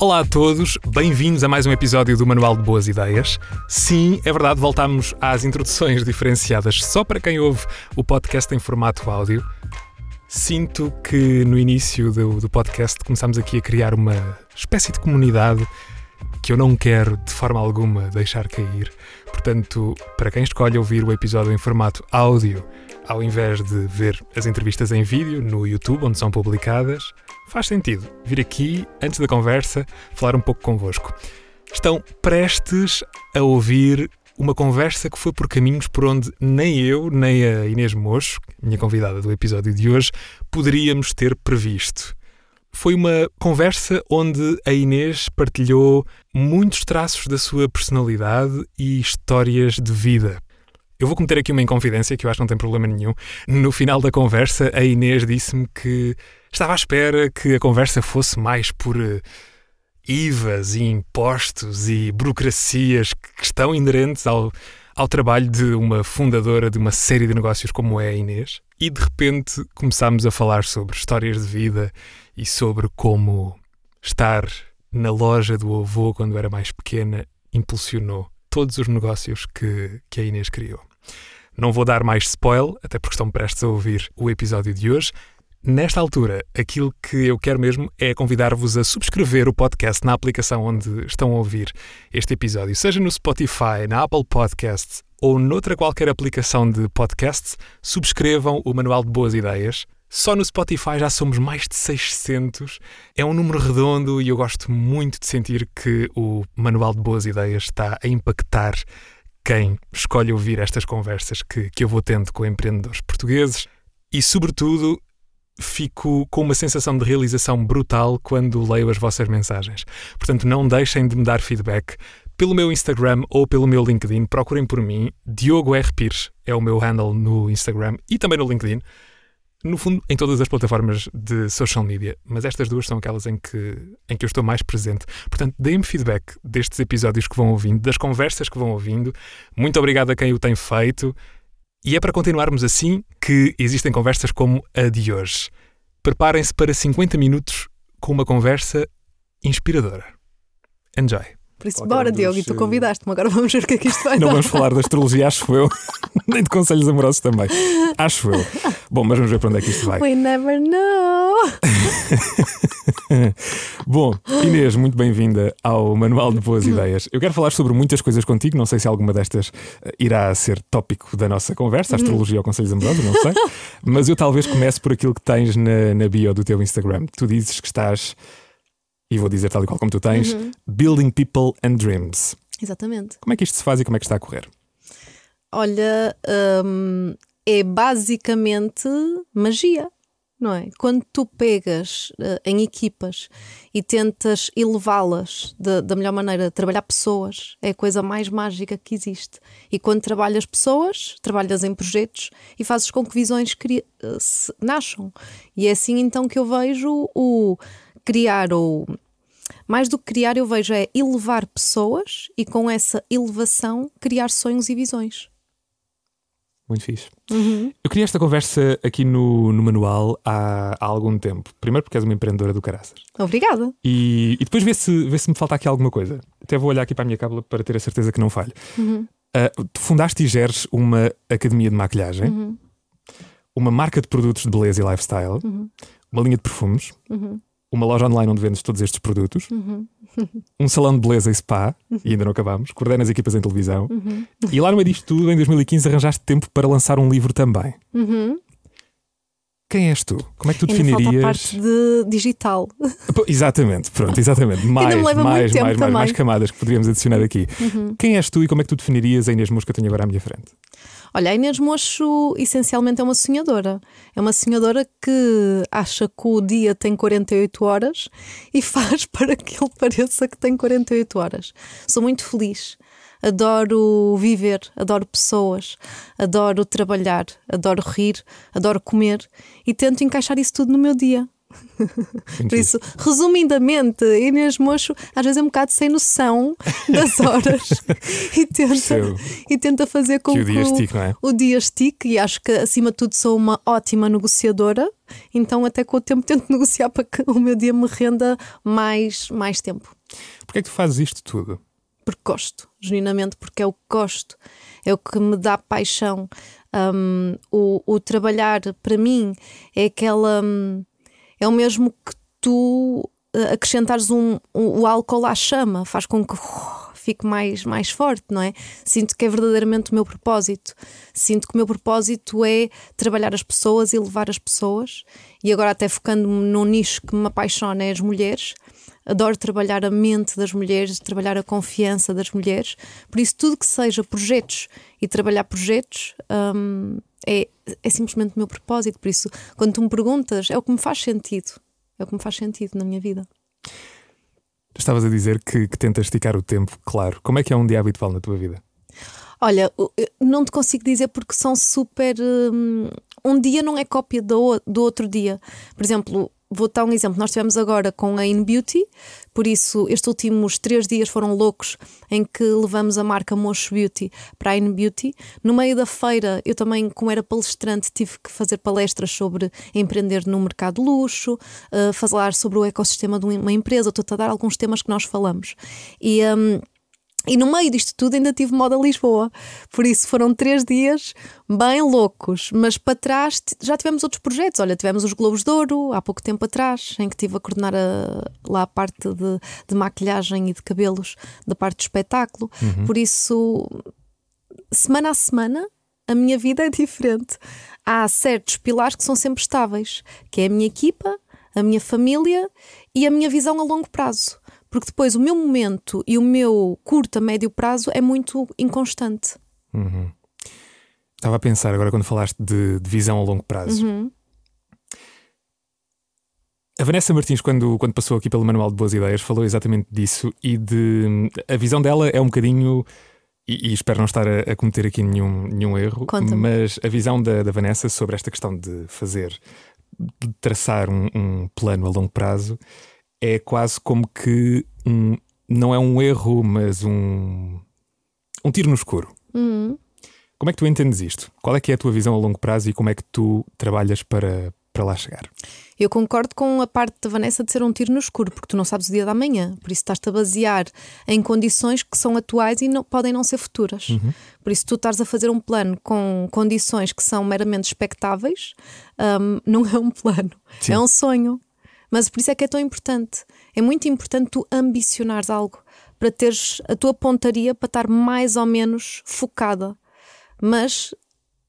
Olá a todos, bem-vindos a mais um episódio do Manual de Boas Ideias. Sim, é verdade, voltamos às introduções diferenciadas só para quem ouve o podcast em formato áudio. Sinto que no início do, do podcast começámos aqui a criar uma espécie de comunidade que eu não quero de forma alguma deixar cair. Portanto, para quem escolhe ouvir o episódio em formato áudio, ao invés de ver as entrevistas em vídeo no YouTube, onde são publicadas, faz sentido vir aqui, antes da conversa, falar um pouco convosco. Estão prestes a ouvir uma conversa que foi por caminhos por onde nem eu, nem a Inês Mocho, minha convidada do episódio de hoje, poderíamos ter previsto. Foi uma conversa onde a Inês partilhou muitos traços da sua personalidade e histórias de vida. Eu vou cometer aqui uma inconfidência que eu acho que não tem problema nenhum. No final da conversa, a Inês disse-me que estava à espera que a conversa fosse mais por uh, IVAs e impostos e burocracias que estão inerentes ao, ao trabalho de uma fundadora de uma série de negócios como é a Inês. E de repente começámos a falar sobre histórias de vida e sobre como estar na loja do avô quando era mais pequena impulsionou todos os negócios que, que a Inês criou. Não vou dar mais spoiler, até porque estão prestes a ouvir o episódio de hoje. Nesta altura, aquilo que eu quero mesmo é convidar-vos a subscrever o podcast na aplicação onde estão a ouvir este episódio, seja no Spotify, na Apple Podcasts ou noutra qualquer aplicação de podcasts. Subscrevam o Manual de Boas Ideias. Só no Spotify já somos mais de 600. É um número redondo e eu gosto muito de sentir que o Manual de Boas Ideias está a impactar quem escolhe ouvir estas conversas que, que eu vou tendo com empreendedores portugueses e, sobretudo, fico com uma sensação de realização brutal quando leio as vossas mensagens. Portanto, não deixem de me dar feedback pelo meu Instagram ou pelo meu LinkedIn. Procurem por mim. Diogo R. Pires é o meu handle no Instagram e também no LinkedIn no fundo, em todas as plataformas de social media, mas estas duas são aquelas em que, em que eu estou mais presente. Portanto, deem-me feedback destes episódios que vão ouvindo, das conversas que vão ouvindo. Muito obrigado a quem o tem feito. E é para continuarmos assim que existem conversas como a de hoje. Preparem-se para 50 minutos com uma conversa inspiradora. Enjoy! Por isso, bora, Diogo, e tu convidaste-me, agora vamos ver o que é que isto vai Não dar. vamos falar da astrologia, acho eu, nem de conselhos amorosos também. Acho eu. Bom, mas vamos ver para onde é que isto vai. We never know. Bom, Inês, muito bem-vinda ao Manual de Boas Ideias. Eu quero falar sobre muitas coisas contigo, não sei se alguma destas eh, irá ser tópico da nossa conversa, astrologia ou conselhos amorosos, não sei. Mas eu talvez comece por aquilo que tens na, na bio do teu Instagram. Tu dizes que estás e vou dizer tal e qual como tu tens, uhum. Building People and Dreams. Exatamente. Como é que isto se faz e como é que está a correr? Olha, hum, é basicamente magia, não é? Quando tu pegas uh, em equipas e tentas elevá-las da melhor maneira, trabalhar pessoas é a coisa mais mágica que existe. E quando trabalhas pessoas, trabalhas em projetos e fazes com que visões uh, nasçam. E é assim então que eu vejo o criar ou mais do que criar, eu vejo é elevar pessoas e com essa elevação criar sonhos e visões. Muito fixe. Uhum. Eu queria esta conversa aqui no, no manual há, há, algum tempo. Primeiro porque és uma empreendedora do caraças. Obrigada. E, e depois vê se, vê se me falta aqui alguma coisa. Até vou olhar aqui para a minha cábula para ter a certeza que não falho. Uhum. Uh, tu fundaste e geres uma academia de maquilhagem, uhum. uma marca de produtos de beleza e lifestyle, uhum. uma linha de perfumes, uhum uma loja online onde vendes todos estes produtos, uhum. um salão de beleza e spa, uhum. e ainda não acabamos, coordenas equipas em televisão, uhum. e lá no meio disto tudo, em 2015, arranjaste tempo para lançar um livro também. Uhum. Quem és tu? Como é que tu ainda definirias? Falta a parte de digital. Exatamente, pronto, exatamente. Mais, mais, mais, mais, mais, camadas que poderíamos adicionar aqui. Uhum. Quem és tu e como é que tu definirias a Inês Mosca que eu tenho agora à minha frente? Olha, a Inês Mocho essencialmente é uma sonhadora. É uma sonhadora que acha que o dia tem 48 horas e faz para que ele pareça que tem 48 horas. Sou muito feliz. Adoro viver, adoro pessoas, adoro trabalhar, adoro rir, adoro comer e tento encaixar isso tudo no meu dia. Por isso, resumidamente, Inês Mocho às vezes é um bocado sem noção das horas e, tenta, e tenta fazer com que, o dia estique, não é? O dia estique e acho que acima de tudo sou uma ótima negociadora, então até com o tempo tento negociar para que o meu dia me renda mais, mais tempo. Porquê é que tu fazes isto tudo? Porque gosto, genuinamente porque é o que gosto, é o que me dá paixão. Um, o, o trabalhar para mim é aquela. Um, é o mesmo que tu uh, acrescentares um, um, o álcool à chama, faz com que uh, fique mais, mais forte, não é? Sinto que é verdadeiramente o meu propósito. Sinto que o meu propósito é trabalhar as pessoas e levar as pessoas. E agora, até focando-me num nicho que me apaixona, é as mulheres. Adoro trabalhar a mente das mulheres, trabalhar a confiança das mulheres. Por isso, tudo que seja projetos e trabalhar projetos um, é, é simplesmente o meu propósito. Por isso, quando tu me perguntas, é o que me faz sentido. É o que me faz sentido na minha vida. Estavas a dizer que, que tentas esticar o tempo, claro. Como é que é um dia habitual na tua vida? Olha, não te consigo dizer porque são super. Um, um dia não é cópia do, do outro dia. Por exemplo, vou dar um exemplo. Nós tivemos agora com a In Beauty, por isso estes últimos três dias foram loucos em que levamos a marca Mocho Beauty para a In Beauty. No meio da feira, eu também, como era palestrante, tive que fazer palestras sobre empreender no mercado luxo, uh, falar sobre o ecossistema de uma empresa. Estou a dar alguns temas que nós falamos. E. Um, e no meio disto tudo ainda tive moda Lisboa. Por isso foram três dias bem loucos. Mas para trás já tivemos outros projetos. Olha, tivemos os Globos de Ouro há pouco tempo atrás, em que estive a coordenar a, lá a parte de, de, maquilhagem e de cabelos da parte do espetáculo. Uhum. Por isso, semana a semana, a minha vida é diferente. Há certos pilares que são sempre estáveis, que é a minha equipa, a minha família e a minha visão a longo prazo porque depois o meu momento e o meu curto a médio prazo é muito inconstante. Uhum. Estava a pensar agora quando falaste de, de visão a longo prazo. Uhum. A Vanessa Martins, quando, quando passou aqui pelo Manual de Boas Ideias, falou exatamente disso e de. A visão dela é um bocadinho. E, e espero não estar a, a, cometer aqui nenhum, nenhum erro, mas a visão da, da Vanessa sobre esta questão de fazer, de traçar um, um plano a longo prazo, é quase como que um, não é um erro, mas um, um tiro no escuro. Uhum. Como é que tu entendes isto? Qual é que é a tua visão a longo prazo e como é que tu trabalhas para, para lá chegar? Eu concordo com a parte da Vanessa de ser um tiro no escuro, porque tu não sabes o dia da manhã, por isso estás-te a basear em condições que são atuais e não, podem não ser futuras. Uhum. Por isso, tu estás a fazer um plano com condições que são meramente expectáveis, um, não é um plano, Sim. é um sonho. Mas por isso é que é tão importante. É muito importante tu ambicionares algo para teres a tua pontaria para estar mais ou menos focada. Mas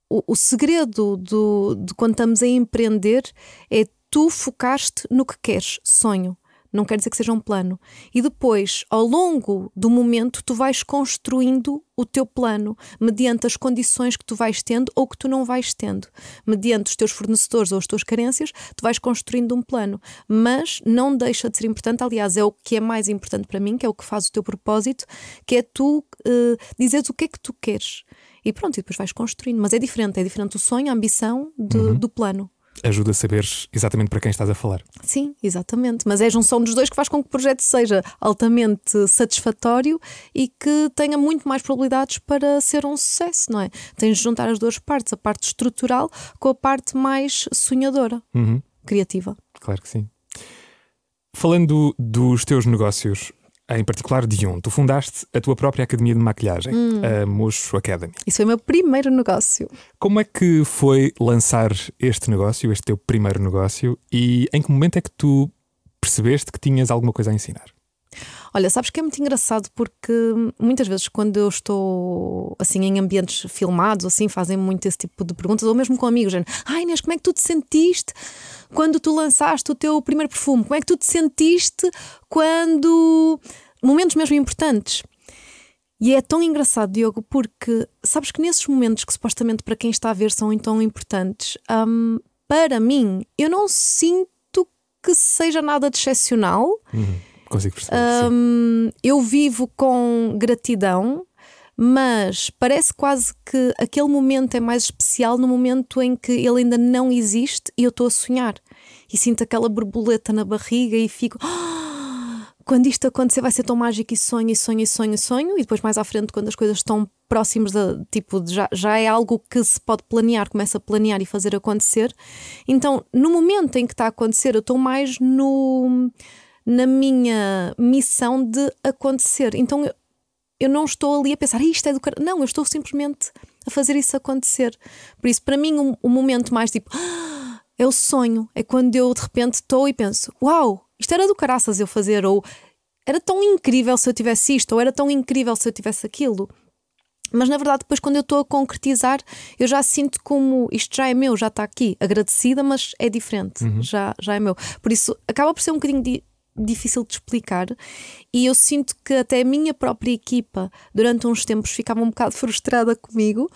o, o segredo do, de quando estamos a empreender é tu focaste no que queres, sonho não quer dizer que seja um plano. E depois, ao longo do momento, tu vais construindo o teu plano mediante as condições que tu vais tendo ou que tu não vais tendo. Mediante os teus fornecedores ou as tuas carências, tu vais construindo um plano. Mas não deixa de ser importante, aliás, é o que é mais importante para mim, que é o que faz o teu propósito, que é tu uh, dizeres o que é que tu queres. E pronto, e depois vais construindo. Mas é diferente, é diferente o sonho, a ambição de, uhum. do plano ajuda a saber exatamente para quem estás a falar. Sim, exatamente. Mas é a junção dos dois que faz com que o projeto seja altamente satisfatório e que tenha muito mais probabilidades para ser um sucesso, não é? Tens de juntar as duas partes, a parte estrutural com a parte mais sonhadora, uhum. criativa. Claro que sim. Falando dos teus negócios, em particular de um. Tu fundaste a tua própria academia de maquilhagem, hum. a Mocho Academy. Isso foi o meu primeiro negócio. Como é que foi lançar este negócio, este teu primeiro negócio, e em que momento é que tu percebeste que tinhas alguma coisa a ensinar? Olha, sabes que é muito engraçado porque muitas vezes quando eu estou assim em ambientes filmados, assim, fazem muito esse tipo de perguntas, ou mesmo com amigos, gente, ai Inês, como é que tu te sentiste quando tu lançaste o teu primeiro perfume? Como é que tu te sentiste quando. momentos mesmo importantes. E é tão engraçado, Diogo, porque sabes que nesses momentos que supostamente para quem está a ver são tão importantes, um, para mim, eu não sinto que seja nada de excepcional. Uhum, consigo perceber. Um, eu vivo com gratidão, mas parece quase que aquele momento é mais especial no momento em que ele ainda não existe e eu estou a sonhar. e sinto aquela borboleta na barriga e fico. "Ah, quando isto acontecer vai ser tão mágico e sonho, e sonho, e sonho, e sonho, e depois mais à frente, quando as coisas estão próximas da tipo, de já, já é algo que se pode planear, começa a planear e fazer acontecer. Então, no momento em que está a acontecer, eu estou mais no na minha missão de acontecer. Então eu, eu não estou ali a pensar, "Ih, isto é do cara. Não, eu estou simplesmente a fazer isso acontecer. Por isso, para mim, o um, momento mais tipo "Ah", é o sonho. É quando eu de repente estou e penso: Uau, isto era do caraças eu fazer, ou era tão incrível se eu tivesse isto, ou era tão incrível se eu tivesse aquilo. Mas na verdade, depois, quando eu estou a concretizar, eu já sinto como isto já é meu, já está aqui, agradecida, mas é diferente, já, já é meu. Por isso, acaba por ser um bocadinho di- difícil de explicar. E eu sinto que até a minha própria equipa, durante uns tempos, ficava um bocado frustrada comigo.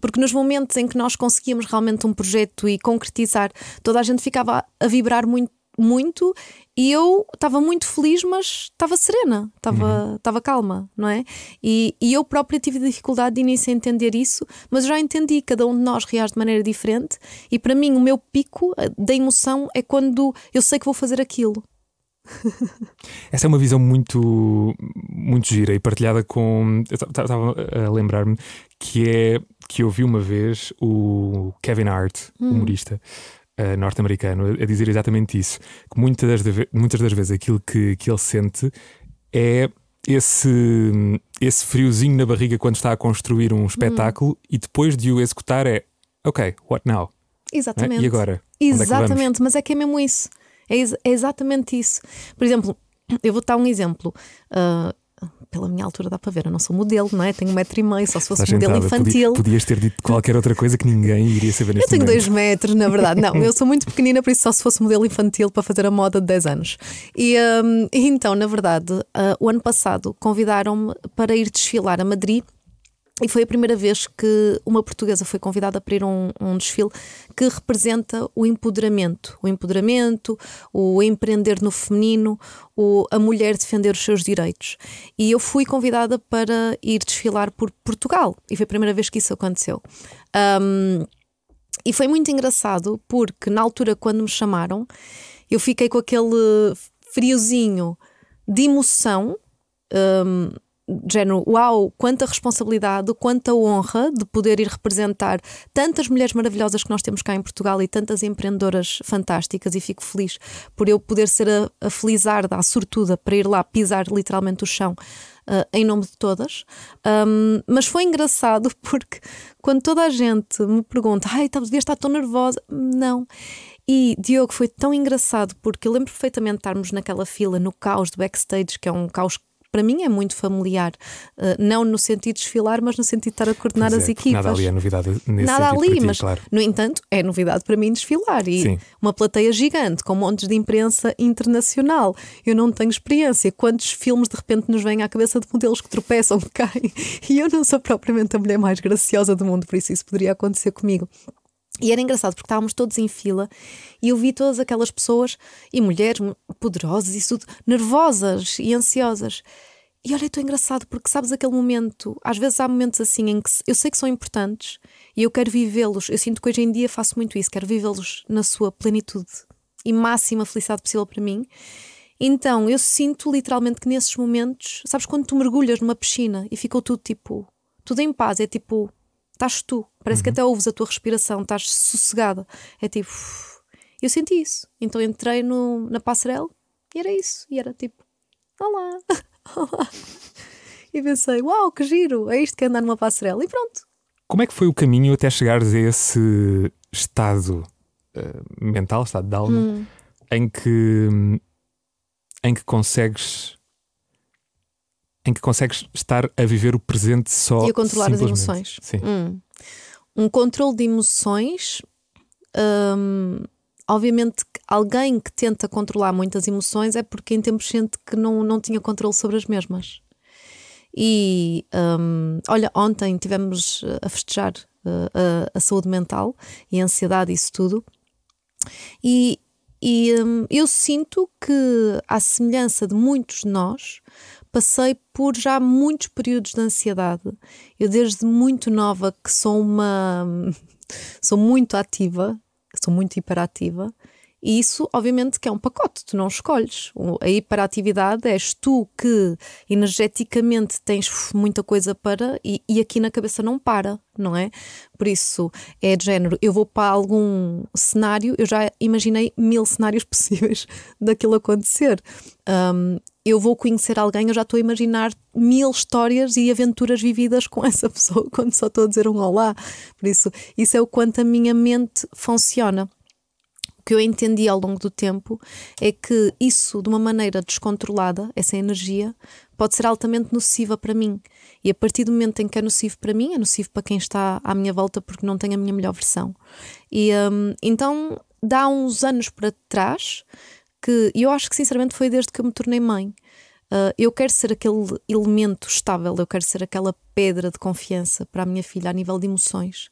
Porque nos momentos em que nós conseguíamos realmente um projeto e concretizar, toda a gente ficava a vibrar muito, muito e eu estava muito feliz, mas estava serena, estava estava calma, não é? E, e eu própria tive dificuldade de início a entender isso, mas já entendi, cada um de nós reage de maneira diferente e para mim o meu pico eh, da emoção é quando eu sei que vou fazer aquilo. Essa é uma visão muito, muito gira e partilhada com. Estava a lembrar-me que é que eu vi uma vez o Kevin Hart, humorista eh, norte-americano, a, a dizer exatamente isso. Que muitas das, muitas das vezes aquilo que, que ele sente é esse, esse friozinho na barriga quando está a construir um espetáculo e depois de o executar é ok, what now? Não é? Exatamente. E agora? Onde é? Exatamente, mas é que é mesmo isso. É, ex- é exatamente isso. Por exemplo, eu vou dar um exemplo. Ah, pela minha altura dá para ver, eu não sou modelo, não é? Tenho um metro e meio, só se fosse Estás modelo sentada, podia- infantil. podias ter dito qualquer outra coisa que ninguém iria saber Eu neste tenho momento. dois metros, na verdade. Não, eu sou muito pequenina, por isso só se fosse modelo infantil para fazer a moda de 10 anos. E, hum, e então, na verdade, ah, o ano passado convidaram-me para ir desfilar a Madrid. E foi a primeira vez que uma portuguesa foi convidada para ir a um, um desfile que representa o empoderamento. O empoderamento, o empreender no feminino, o, a mulher defender os seus direitos. E eu fui convidada para ir desfilar por Portugal. E foi a primeira vez que isso aconteceu. Hum, e foi muito engraçado porque na altura, quando me chamaram, eu fiquei com aquele friozinho de emoção. hum, de género, uau, quanta responsabilidade, quanta honra de poder ir representar tantas mulheres maravilhosas que nós temos cá em Portugal e tantas empreendedoras fantásticas e fico feliz por eu poder ser a, a felizarda, a sortuda para ir lá pisar literalmente o chão ah, em nome de todas. Um, mas foi engraçado porque quando toda a gente me pergunta, ai, tá- devias estar tão nervosa, não. E Diogo foi tão engraçado porque eu lembro perfeitamente de estarmos naquela fila no caos do backstage, que é um caos para mim é muito familiar, uh, não no sentido de desfilar, mas no sentido de estar a coordenar as é, equipas. Nada ali é novidade nesse Nada ali, ti, mas claro. no entanto é novidade para mim desfilar e Sim. uma plateia gigante com montes de imprensa internacional. Eu não tenho experiência. Quantos filmes de repente nos vêm à cabeça de modelos que tropeçam, que caem? E eu não sou propriamente a mulher mais graciosa do mundo, por isso isso poderia acontecer comigo. E era engraçado porque estávamos todos em fila e eu vi todas aquelas pessoas e mulheres poderosas e tudo, nervosas e ansiosas. E olha, é tão engraçado porque sabes aquele momento, às vezes há momentos assim em que eu sei que são importantes e eu quero vivê-los. Eu sinto que hoje em dia faço muito isso, quero vivê-los na sua plenitude e máxima felicidade possível para mim. Então eu sinto literalmente que nesses momentos, sabes quando tu mergulhas numa piscina e ficou tudo tipo, tudo em paz, é tipo, estás tu, parece que até ouves a tua respiração, estás sossegada, é tipo, eu senti isso. Então entrei no, na passarela e era isso, e era tipo, olá, olá. E pensei, uau, que giro, é isto que é andar numa passarela. E pronto. Como é que foi o caminho até chegares a esse estado eh, mental, estado de alma, Hum. em que em que consegues em que consegues estar a viver o presente só E a controlar as emoções. Sim. Hum. Um controle de emoções. hum, obviamente, alguém que tenta controlar muitas emoções é porque em tempos sente que não, não tinha controle sobre as mesmas. E hum, olha, ontem tivemos eh, a festejar eh, a, a saúde mental e a ansiedade, isso tudo. E, e hum, eu sinto que, à semelhança de muitos de nós, passei por já muitos períodos de ansiedade. Eu, desde muito nova, que sou uma. sou muito ativa, sou muito hiperativa, E isso, obviamente, que é um pacote, tu não escolhes. A hiperatividade és tu que energeticamente tens muita coisa para e, e, aqui na cabeça não para, não é? Por isso é de género, eu vou para algum cenário, eu já imaginei mil cenários possíveis daquilo acontecer. Um, eu vou conhecer alguém, eu já estou a imaginar mil histórias e aventuras vividas com essa pessoa quando só estou a dizer um olá. Por isso, isso é o quanto a minha mente funciona o que eu entendi ao longo do tempo é que isso, de uma maneira descontrolada, essa energia, pode ser altamente nociva para mim. E a partir do momento em que é nocivo para mim, é nocivo para quem está à minha volta porque não tem a minha melhor versão. E um, então, dá uns anos para trás, que eu acho que sinceramente foi desde que eu me tornei mãe. Uh, eu quero ser aquele elemento estável, eu quero ser aquela pedra de confiança para a minha filha a nível de emoções.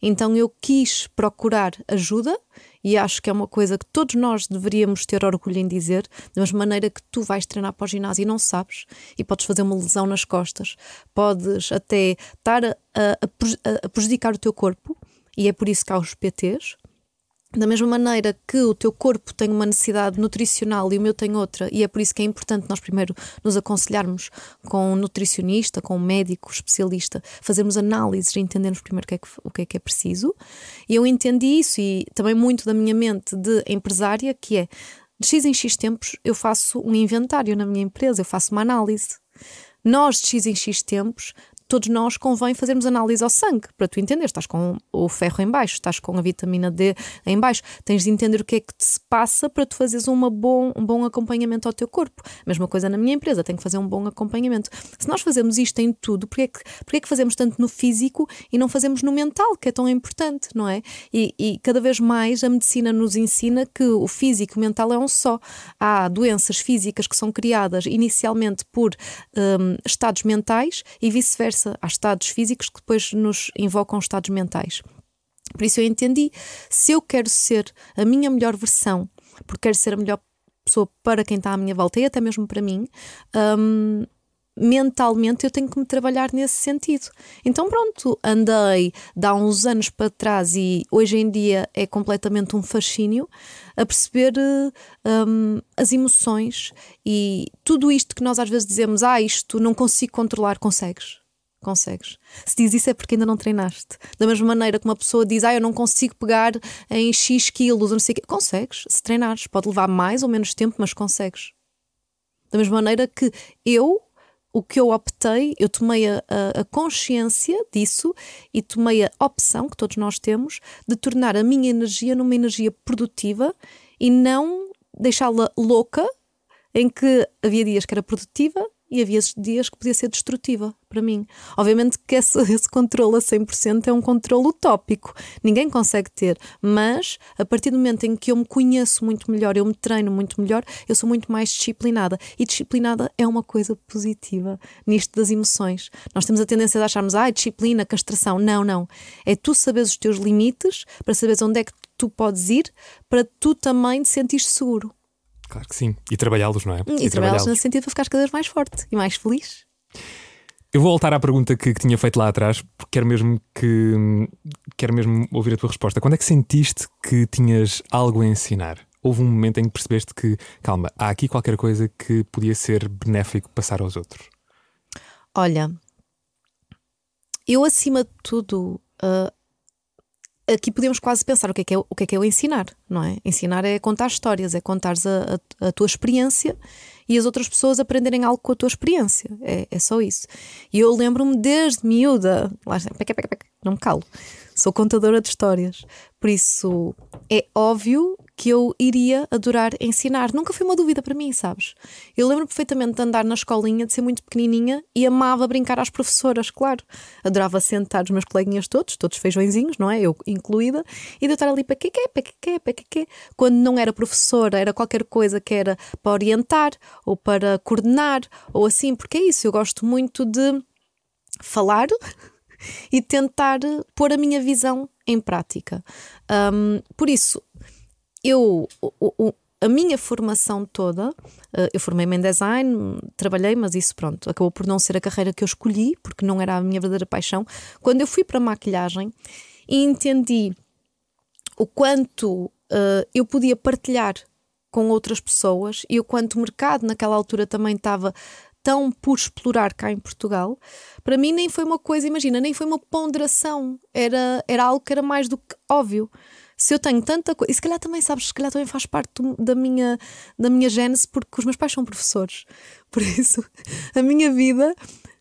Então eu quis procurar ajuda e acho que é uma coisa que todos nós deveríamos ter orgulho em dizer, da mesma maneira que tu vais treinar para o ginásio e não sabes, e podes fazer uma lesão nas costas, podes até estar a, a, a prejudicar o teu corpo, e é por isso que há os PTs, da mesma maneira que o teu corpo tem uma necessidade nutricional e o meu tem outra, e é por isso que é importante nós primeiro nos aconselharmos com um nutricionista, com um médico especialista, fazermos análises e entendermos primeiro o que, é que, o que é que é preciso. E eu entendi isso e também muito da minha mente de empresária, que é de X em X tempos eu faço um inventário na minha empresa, eu faço uma análise. Nós, de X em X tempos, todos nós convém fazermos análise ao sangue, para tu entender, estás com o ferro em baixo, estás com a vitamina D em baixo, tens de entender o que é que te se passa para tu fazeres uma bom, um bom acompanhamento ao teu corpo. Mesma coisa na minha empresa, tenho que fazer um bom acompanhamento. Se nós fazemos isto em tudo, porquê é que, porquê é que fazemos tanto no físico e não fazemos no mental, que é tão importante, não é? E, e cada vez mais a medicina nos ensina que o físico e o mental é um só. Há doenças físicas que são criadas inicialmente por um, estados mentais e vice-versa vice-versa. Há estados físicos que depois nos invocam estados mentais. Por isso eu entendi, se eu quero ser a minha melhor versão, porque quero ser a melhor pessoa para quem está à minha volta e até mesmo para mim, um, mentalmente eu tenho que me trabalhar nesse sentido. Então, pronto, andei há uns anos para trás e hoje em dia é completamente um fascínio a perceber um, as emoções e tudo isto que nós às vezes dizemos, ah, isto não consigo controlar, consegues. Consegues. Se diz isso é porque ainda não treinaste. Da mesma maneira que uma pessoa diz, ah, eu não consigo pegar em X quilos, não sei o quê. Consegues, se treinares. Pode levar mais ou menos tempo, mas consegues. Da mesma maneira que eu, o que eu optei, eu tomei a, a, consciência disso e tomei a opção, que todos nós temos, de tornar a minha energia numa energia produtiva e não deixá-la louca, em que havia dias que era produtiva e havia dias que podia ser destrutiva para mim. Obviamente que esse, esse controle a 100% é um controle utópico, ninguém consegue ter, mas a partir do momento em que eu me conheço muito melhor, eu me treino muito melhor, eu sou muito mais disciplinada. E disciplinada é uma coisa positiva nisto das emoções. Nós temos a tendência de acharmos, ah, disciplina, castração. Não, não. É tu saberes os teus limites, para saberes onde é que tu podes ir, para tu também te sentir seguro. Claro que sim. E trabalhá-los, não é? E, e trabalhá-los nesse sentido para ficares cada vez mais forte e mais feliz. Eu vou voltar à pergunta que, que, tinha feito lá atrás, porque quero mesmo que quero mesmo ouvir a tua resposta. Quando é que sentiste que tinhas algo a ensinar? Houve um momento em que percebeste que, calma, há aqui qualquer coisa que podia ser benéfico passar aos outros? Olha, eu acima de tudo uh, aqui podemos quase pensar o que é que é, o que é, que é o ensinar, não é? Ensinar é contar histórias, é contar a, a, a, tua experiência e as outras pessoas aprenderem algo com a tua experiência. É, é só isso. E eu lembro-me desde miúda, lá, não me calo, sou contadora de histórias. Por isso é óbvio que eu iria adorar ensinar. Nunca foi uma dúvida para mim, sabes? Eu lembro perfeitamente de andar na escolinha, de ser muito pequenininha e amava brincar às professoras, claro. Adorava sentar os meus coleguinhas todos, todos feijõezinhos, não é? Eu incluída, e de eu estar ali para que que, para que para que. Quando não era professora, era qualquer coisa que era para orientar ou para coordenar ou assim, porque é isso, eu gosto muito de falar e tentar pôr a minha visão em prática. Um, por isso, eu. O, o, a minha formação toda, eh, eu formei-me em design, trabalhei, mas isso pronto, acabou por não ser a carreira que eu escolhi, porque não era a minha verdadeira paixão. Quando eu fui para a maquilhagem e entendi o quanto uh, eu podia partilhar com outras pessoas e o quanto o mercado naquela altura também estava tão por explorar cá em Portugal, para mim nem foi uma coisa, imagina, nem foi uma ponderação, era, era algo que era mais do que óbvio. Se eu tenho tanta coisa, e se calhar também sabes, se calhar também faz parte da minha da minha gênese, porque os meus pais são professores, por isso a minha vida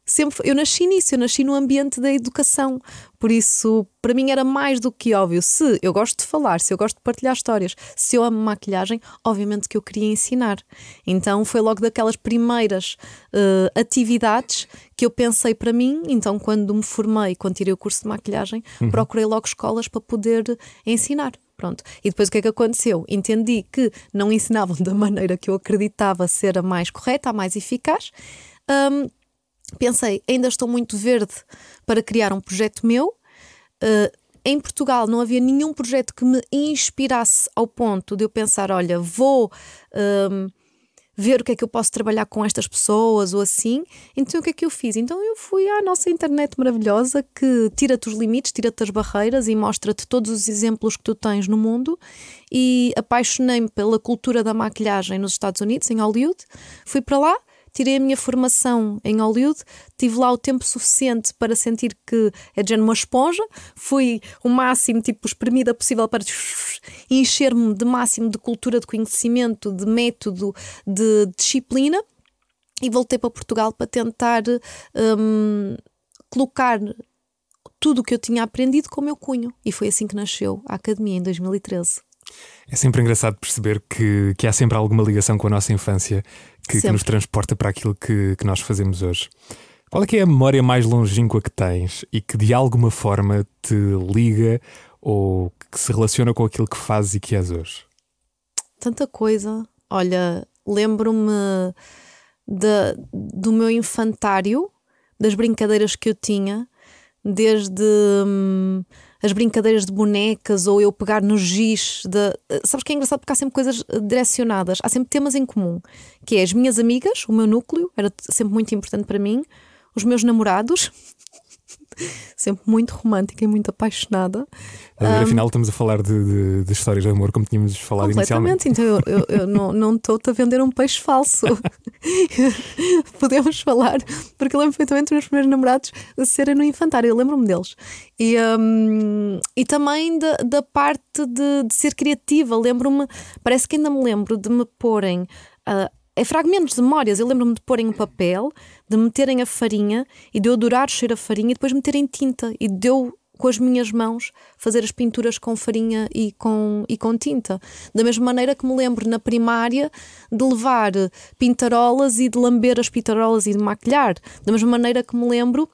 sempre eu nasci nisso, eu nasci no ambiente da educação. Por isso, para mim era mais do que óbvio. Se eu gosto de falar, se eu gosto de partilhar histórias, se eu amo maquilhagem, obviamente que eu queria ensinar. Então foi logo daquelas primeiras uh, atividades que eu pensei para mim. Então, quando me formei, quando tirei o curso de maquilhagem, uhum. procurei logo escolas para poder ensinar. Pronto. E depois o que é que aconteceu? Entendi que não ensinavam da maneira que eu acreditava ser a mais correta, a mais eficaz. Um, pensei, ainda estou muito verde para criar um projeto meu. Uh, em Portugal não havia nenhum projeto que me inspirasse ao ponto de eu pensar: olha, vou um, ver o que é que eu posso trabalhar com estas pessoas ou assim. Então o que é que eu fiz? Então eu fui à nossa internet maravilhosa que tira-te os limites, tira-te as barreiras e mostra-te todos os exemplos que tu tens no mundo. E apaixonei-me pela cultura da maquilhagem nos Estados Unidos, em Hollywood. Fui para lá tirei a minha formação em Hollywood, tive lá o tempo suficiente para sentir que é de uma esponja, fui o máximo, tipo, espremida possível para encher-me de máximo de cultura, de conhecimento, de método, de disciplina e voltei para Portugal para tentar um, colocar tudo o que eu tinha aprendido com o meu cunho. E foi assim que nasceu a Academia em 2013. É sempre engraçado perceber que, que há sempre alguma ligação com a nossa infância que, que nos transporta para aquilo que, que nós fazemos hoje. Qual é que é a memória mais longínqua que tens e que de alguma forma te liga ou que se relaciona com aquilo que fazes e que és hoje? Tanta coisa. Olha, lembro-me do meu infantário, das brincadeiras que eu tinha, desde. Hum, as brincadeiras de bonecas ou eu pegar no giz. De... Sabes que é engraçado porque há sempre coisas direcionadas, há sempre temas em comum, que é as minhas amigas, o meu núcleo, era sempre muito importante para mim, os meus namorados, sempre muito romântica e muito apaixonada. Um, afinal, estamos a falar de, de, de, histórias de amor, como tínhamos falado inicialmente. Então, eu, eu, eu não estou-te a vender um peixe falso. Podemos falar, porque eu lembro perfeitamente dos meus primeiros namorados serem no infantário, eu lembro-me deles. E, um, e também da, da parte de, de ser criativa, lembro-me, parece que ainda me lembro de me porem. Uh, é fragmentos de memórias. Eu lembro-me de porem um papel, de meterem a farinha e de eu adorar cheiro a farinha e depois meterem tinta e de eu com as minhas mãos fazer as pinturas com farinha e com, e com tinta. Da mesma maneira que me lembro na primária de levar pintarolas e de lamber as pintarolas e de maquilhar. Da mesma maneira que me lembro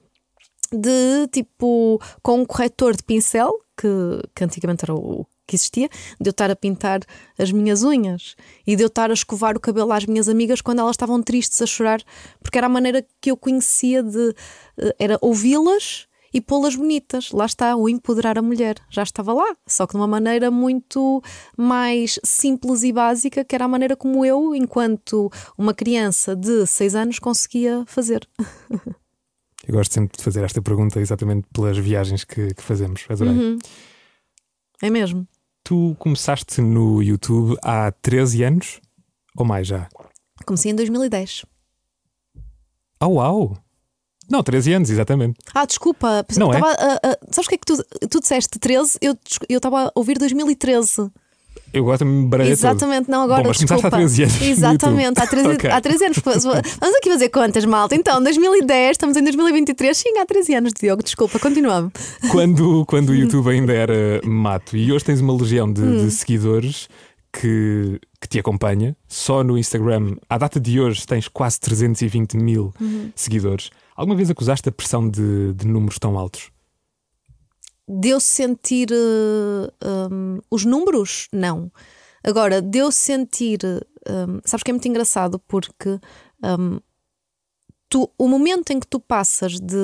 de tipo com um corretor de pincel, que, que antigamente era o que existia, de eu estar a pintar as minhas unhas e de eu estar a escovar o cabelo às minhas amigas quando elas estavam tristes a chorar, porque era a maneira que eu conhecia de eh, era ouvi-las e pô-las bonitas. Lá está, o empoderar a mulher. Já estava lá, só que de uma maneira muito mais simples e básica, que era a maneira como eu, enquanto uma criança de 6 anos, conseguia fazer. Eu gosto sempre de fazer esta pergunta exatamente pelas viagens que, que fazemos. Adorei. Uhum. É mesmo. Tu começaste no YouTube há 13 anos ou mais já? Comecei em 2010. Oh, uau! Não, 13 anos, exatamente. Ah, desculpa. Não é? Tava, uh, uh, sabes o que é que tu, tu disseste? 13? Eu estava a ouvir 2013. Eu gosto de me baralhar Exatamente, não agora. Bom, mas desculpa. começaste há 13 anos. Exatamente, há 13, okay. há 13 anos. Vamos aqui fazer contas, malta. Então, 2010, estamos em 2023. Sim, há 13 anos, Diogo. Desculpa, continuamos. Quando, quando o YouTube ainda era mato e hoje tens uma legião de, hum. de seguidores que, que, te acompanha. Só no Instagram, à data de hoje, tens quase 320 mil uhum. seguidores. Alguma vez acusaste a pressão de, de números tão altos? Deu sentir uh, um, os números? Não. Agora, deu sentir. Um, sabes que é muito engraçado porque um, tu, o momento em que tu passas de.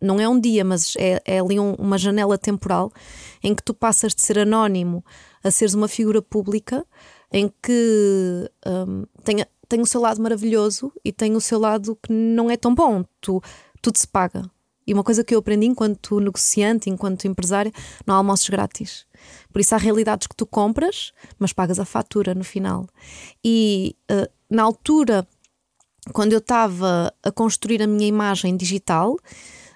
Não é um dia, mas é, é ali um, uma janela temporal em que tu passas de ser anónimo a seres uma figura pública em que tem, tem o seu lado maravilhoso e tem o seu lado que não é tão bom. Tu, tudo se paga E uma coisa que eu aprendi enquanto negociante, enquanto empresária, não há almoços grátis. Por isso há realidades que tu compras, mas pagas a fatura no final. E uh, na altura, quando eu estava a construir a minha imagem digital,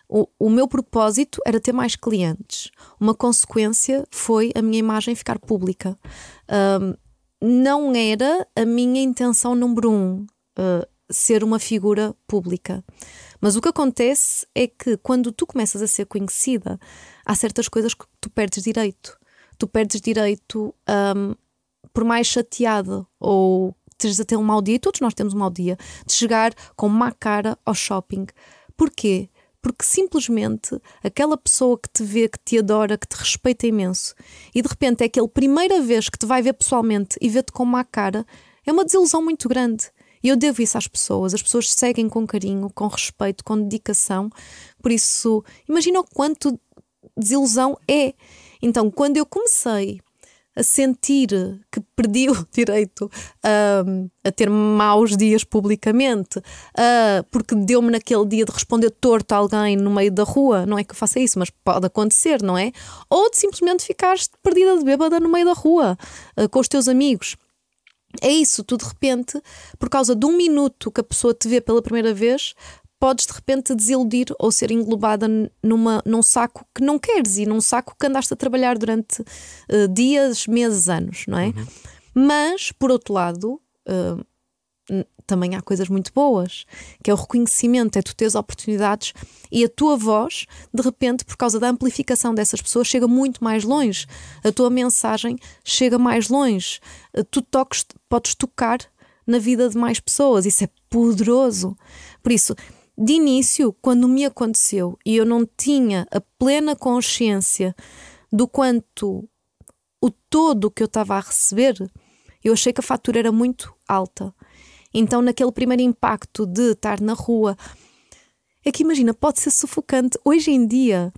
o, o, meu propósito era ter mais clientes. Uma consequência foi a minha imagem ficar pública. Uh, não era a minha intenção número um uh, ser uma figura pública. Mas o que acontece é que quando tu começas a ser conhecida, há certas coisas que tu perdes direito. Tu perdes direito, um, por mais chateada ou teres até um mau dia, todos nós temos um mau dia, de chegar com má cara ao shopping. Porquê? Porque simplesmente aquela pessoa que te vê, que te adora, que te respeita imenso, e de repente é aquela primeira vez que te vai ver pessoalmente e vê-te com má cara, é uma desilusão muito grande. E eu devo isso às pessoas. As pessoas seguem com carinho, com respeito, com dedicação. Por isso, imagina o quanto desilusão é. Então, quando eu comecei a sentir que perdi o direito a, a ter maus dias publicamente, a, porque deu-me naquele dia de responder torto a alguém no meio da rua, não é que eu faça isso, mas pode acontecer, não é? Ou de simplesmente ficares perdida de bêbada no meio da rua com os teus amigos. É isso, tu de repente, por causa de um minuto que a pessoa te vê pela primeira vez, podes de repente desiludir ou ser englobada numa, num saco que não queres e num saco que andaste a trabalhar durante uh, dias, meses, anos, não é? Uhum. Mas, por outro lado, uh, também há coisas muito boas, que é o reconhecimento, é tu teres oportunidades e a tua voz, de repente, por causa da amplificação dessas pessoas, chega muito mais longe. A tua mensagem chega mais longe. Tu toques, podes tocar na vida de mais pessoas. Isso é poderoso. Por isso, de início, quando me aconteceu e eu não tinha a plena consciência do quanto o todo que eu estava a receber, eu achei que a fatura era muito alta. Então, naquele primeiro impacto de estar na rua, é que imagina, pode ser sufocante. Hoje em dia,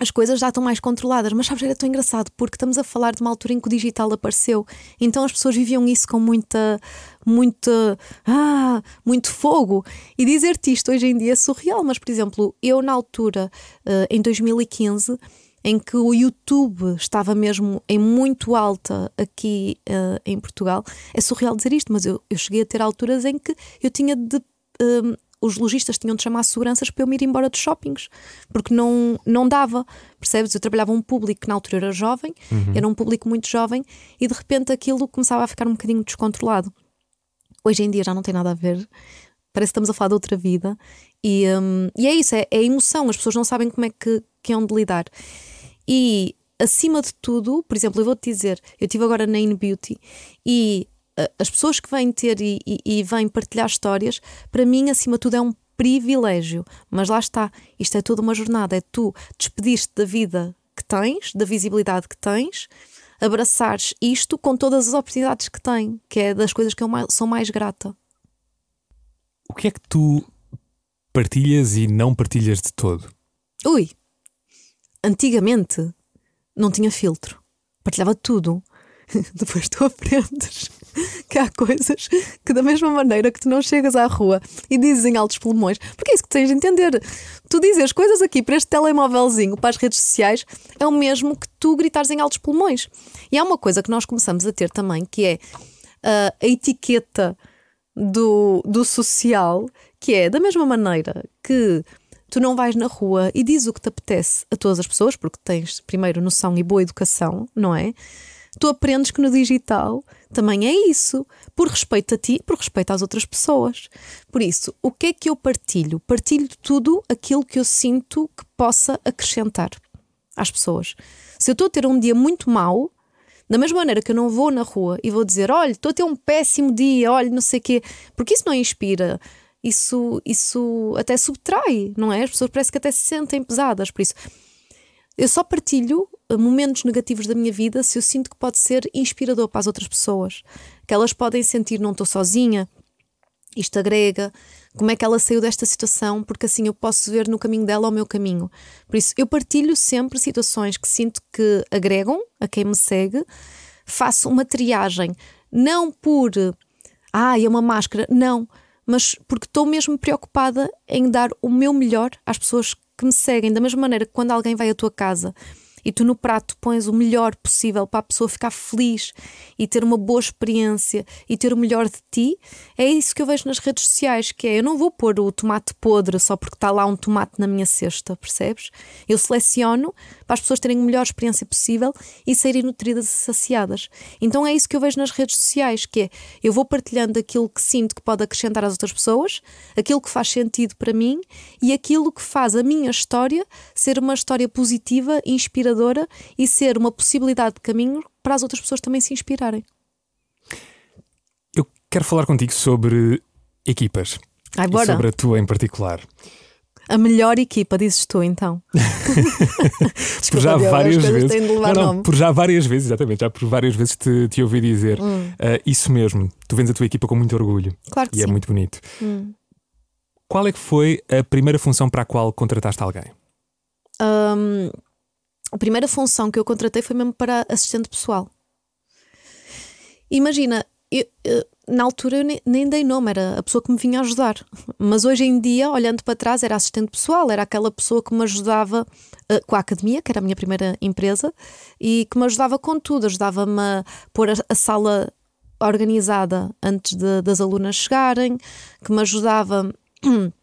as coisas já estão mais controladas, mas sabes, era tão engraçado porque estamos a falar de uma altura em que o digital apareceu, então as pessoas viviam isso com muita, muita, ah, muito fogo. E dizer-te isto hoje em dia é surreal, mas por exemplo, eu na altura, uh, em 2015, em que o YouTube estava mesmo em muito alta aqui uh, em Portugal. É surreal dizer isto, mas eu, eu, cheguei a ter alturas em que eu tinha de. Uh, os lojistas tinham de chamar seguranças para eu me ir embora dos shoppings, porque não, não dava, percebes? Eu trabalhava um público que na altura era jovem, uhum. era um público muito jovem, e de repente aquilo começava a ficar um bocadinho descontrolado. Hoje em dia já não tem nada a ver, parece que estamos a falar de outra vida, e, um, e é isso, é, é emoção, as pessoas não sabem como é que, que é onde lidar. E acima de tudo, por exemplo, eu vou-te dizer, eu estive agora na In Beauty e uh, as pessoas que vêm ter e, e, e vêm partilhar histórias, para mim, acima de tudo, é um privilégio. Mas lá está, isto é toda uma jornada, é tu despediste da vida que tens, da visibilidade que tens, abraçares isto com todas as oportunidades que tem, que é das coisas que eu mais, sou mais grata. O que é que tu partilhas e não partilhas de todo? Ui, antigamente não tinha filtro, partilhava tudo. Depois tu aprendes que há coisas que, da mesma maneira que tu não chegas à rua e dizes em altos pulmões, porque é isso que tens de entender. Tu dizes coisas aqui para este telemóvelzinho, para as redes sociais, é o mesmo que tu gritares em altos pulmões. E há uma coisa que nós começamos a ter também, que é uh, a etiqueta do, do social, que é da mesma maneira que tu não vais na rua e dizes o que te apetece a todas as pessoas, porque tens primeiro noção e boa educação, não é? Tu aprendes que no digital também é isso, por respeito a ti, por respeito às outras pessoas. Por isso, o que é que eu partilho? Partilho tudo aquilo que eu sinto que possa acrescentar às pessoas. Se eu estou a ter um dia muito mau, da mesma maneira que eu não vou na rua e vou dizer, olha, estou a ter um péssimo dia, olha, não sei o quê, porque isso não inspira isso, isso até subtrai, não é? As pessoas parece que até se sentem pesadas. Por isso, eu só partilho eh, momentos negativos da minha vida se eu sinto que pode ser inspirador para as outras pessoas. Que elas podem sentir, não estou sozinha, isto agrega, como é que ela saiu desta situação, porque assim eu posso ver no caminho dela o meu caminho. Por isso, eu partilho sempre situações que sinto que agregam a quem me segue, faço uma triagem, não por ah, é uma máscara, não mas porque estou mesmo preocupada em dar o meu melhor às pessoas que me seguem, da mesma maneira que quando alguém vai à tua casa e tu no prato pões o melhor possível para a pessoa ficar feliz e ter uma boa experiência e ter o melhor de ti, é isso que eu vejo nas redes sociais, que é eu não vou pôr o tomate podre só porque está lá um tomate na minha cesta, percebes? Eu seleciono para as pessoas terem a melhor experiência possível e saírem nutridas e saciadas. Então é isso que eu vejo nas redes sociais, que é eu vou partilhando aquilo que sinto que pode acrescentar às outras pessoas, aquilo que faz sentido para mim e aquilo que faz a minha história ser uma história positiva e inspiradora inspiradora e ser uma possibilidade de caminho para as outras pessoas também se inspirarem. Eu quero falar contigo sobre equipas. Ai, bora. E sobre a tua em particular. A melhor equipa, dizes tu então. Desculpa, por já Deus, várias vezes. Não, não, por já várias vezes, exatamente, já por várias vezes te, te ouvi dizer hum. uh, isso mesmo. Tu vens a tua equipa com muito orgulho. Claro que e é sim. é muito bonito. Hum. Qual é que foi a primeira função para a qual contrataste alguém? Um, a primeira função que eu contratei foi mesmo para assistente pessoal. Imagina, eu, eu, na altura eu nem, nem, dei nome, era a pessoa que me vinha ajudar. Mas hoje em dia, olhando para trás, era assistente pessoal, era aquela pessoa que me ajudava uh, com a academia, que era a minha primeira empresa, e que me ajudava com tudo, ajudava-me a pôr a, a sala organizada antes de, das alunas chegarem, que me ajudava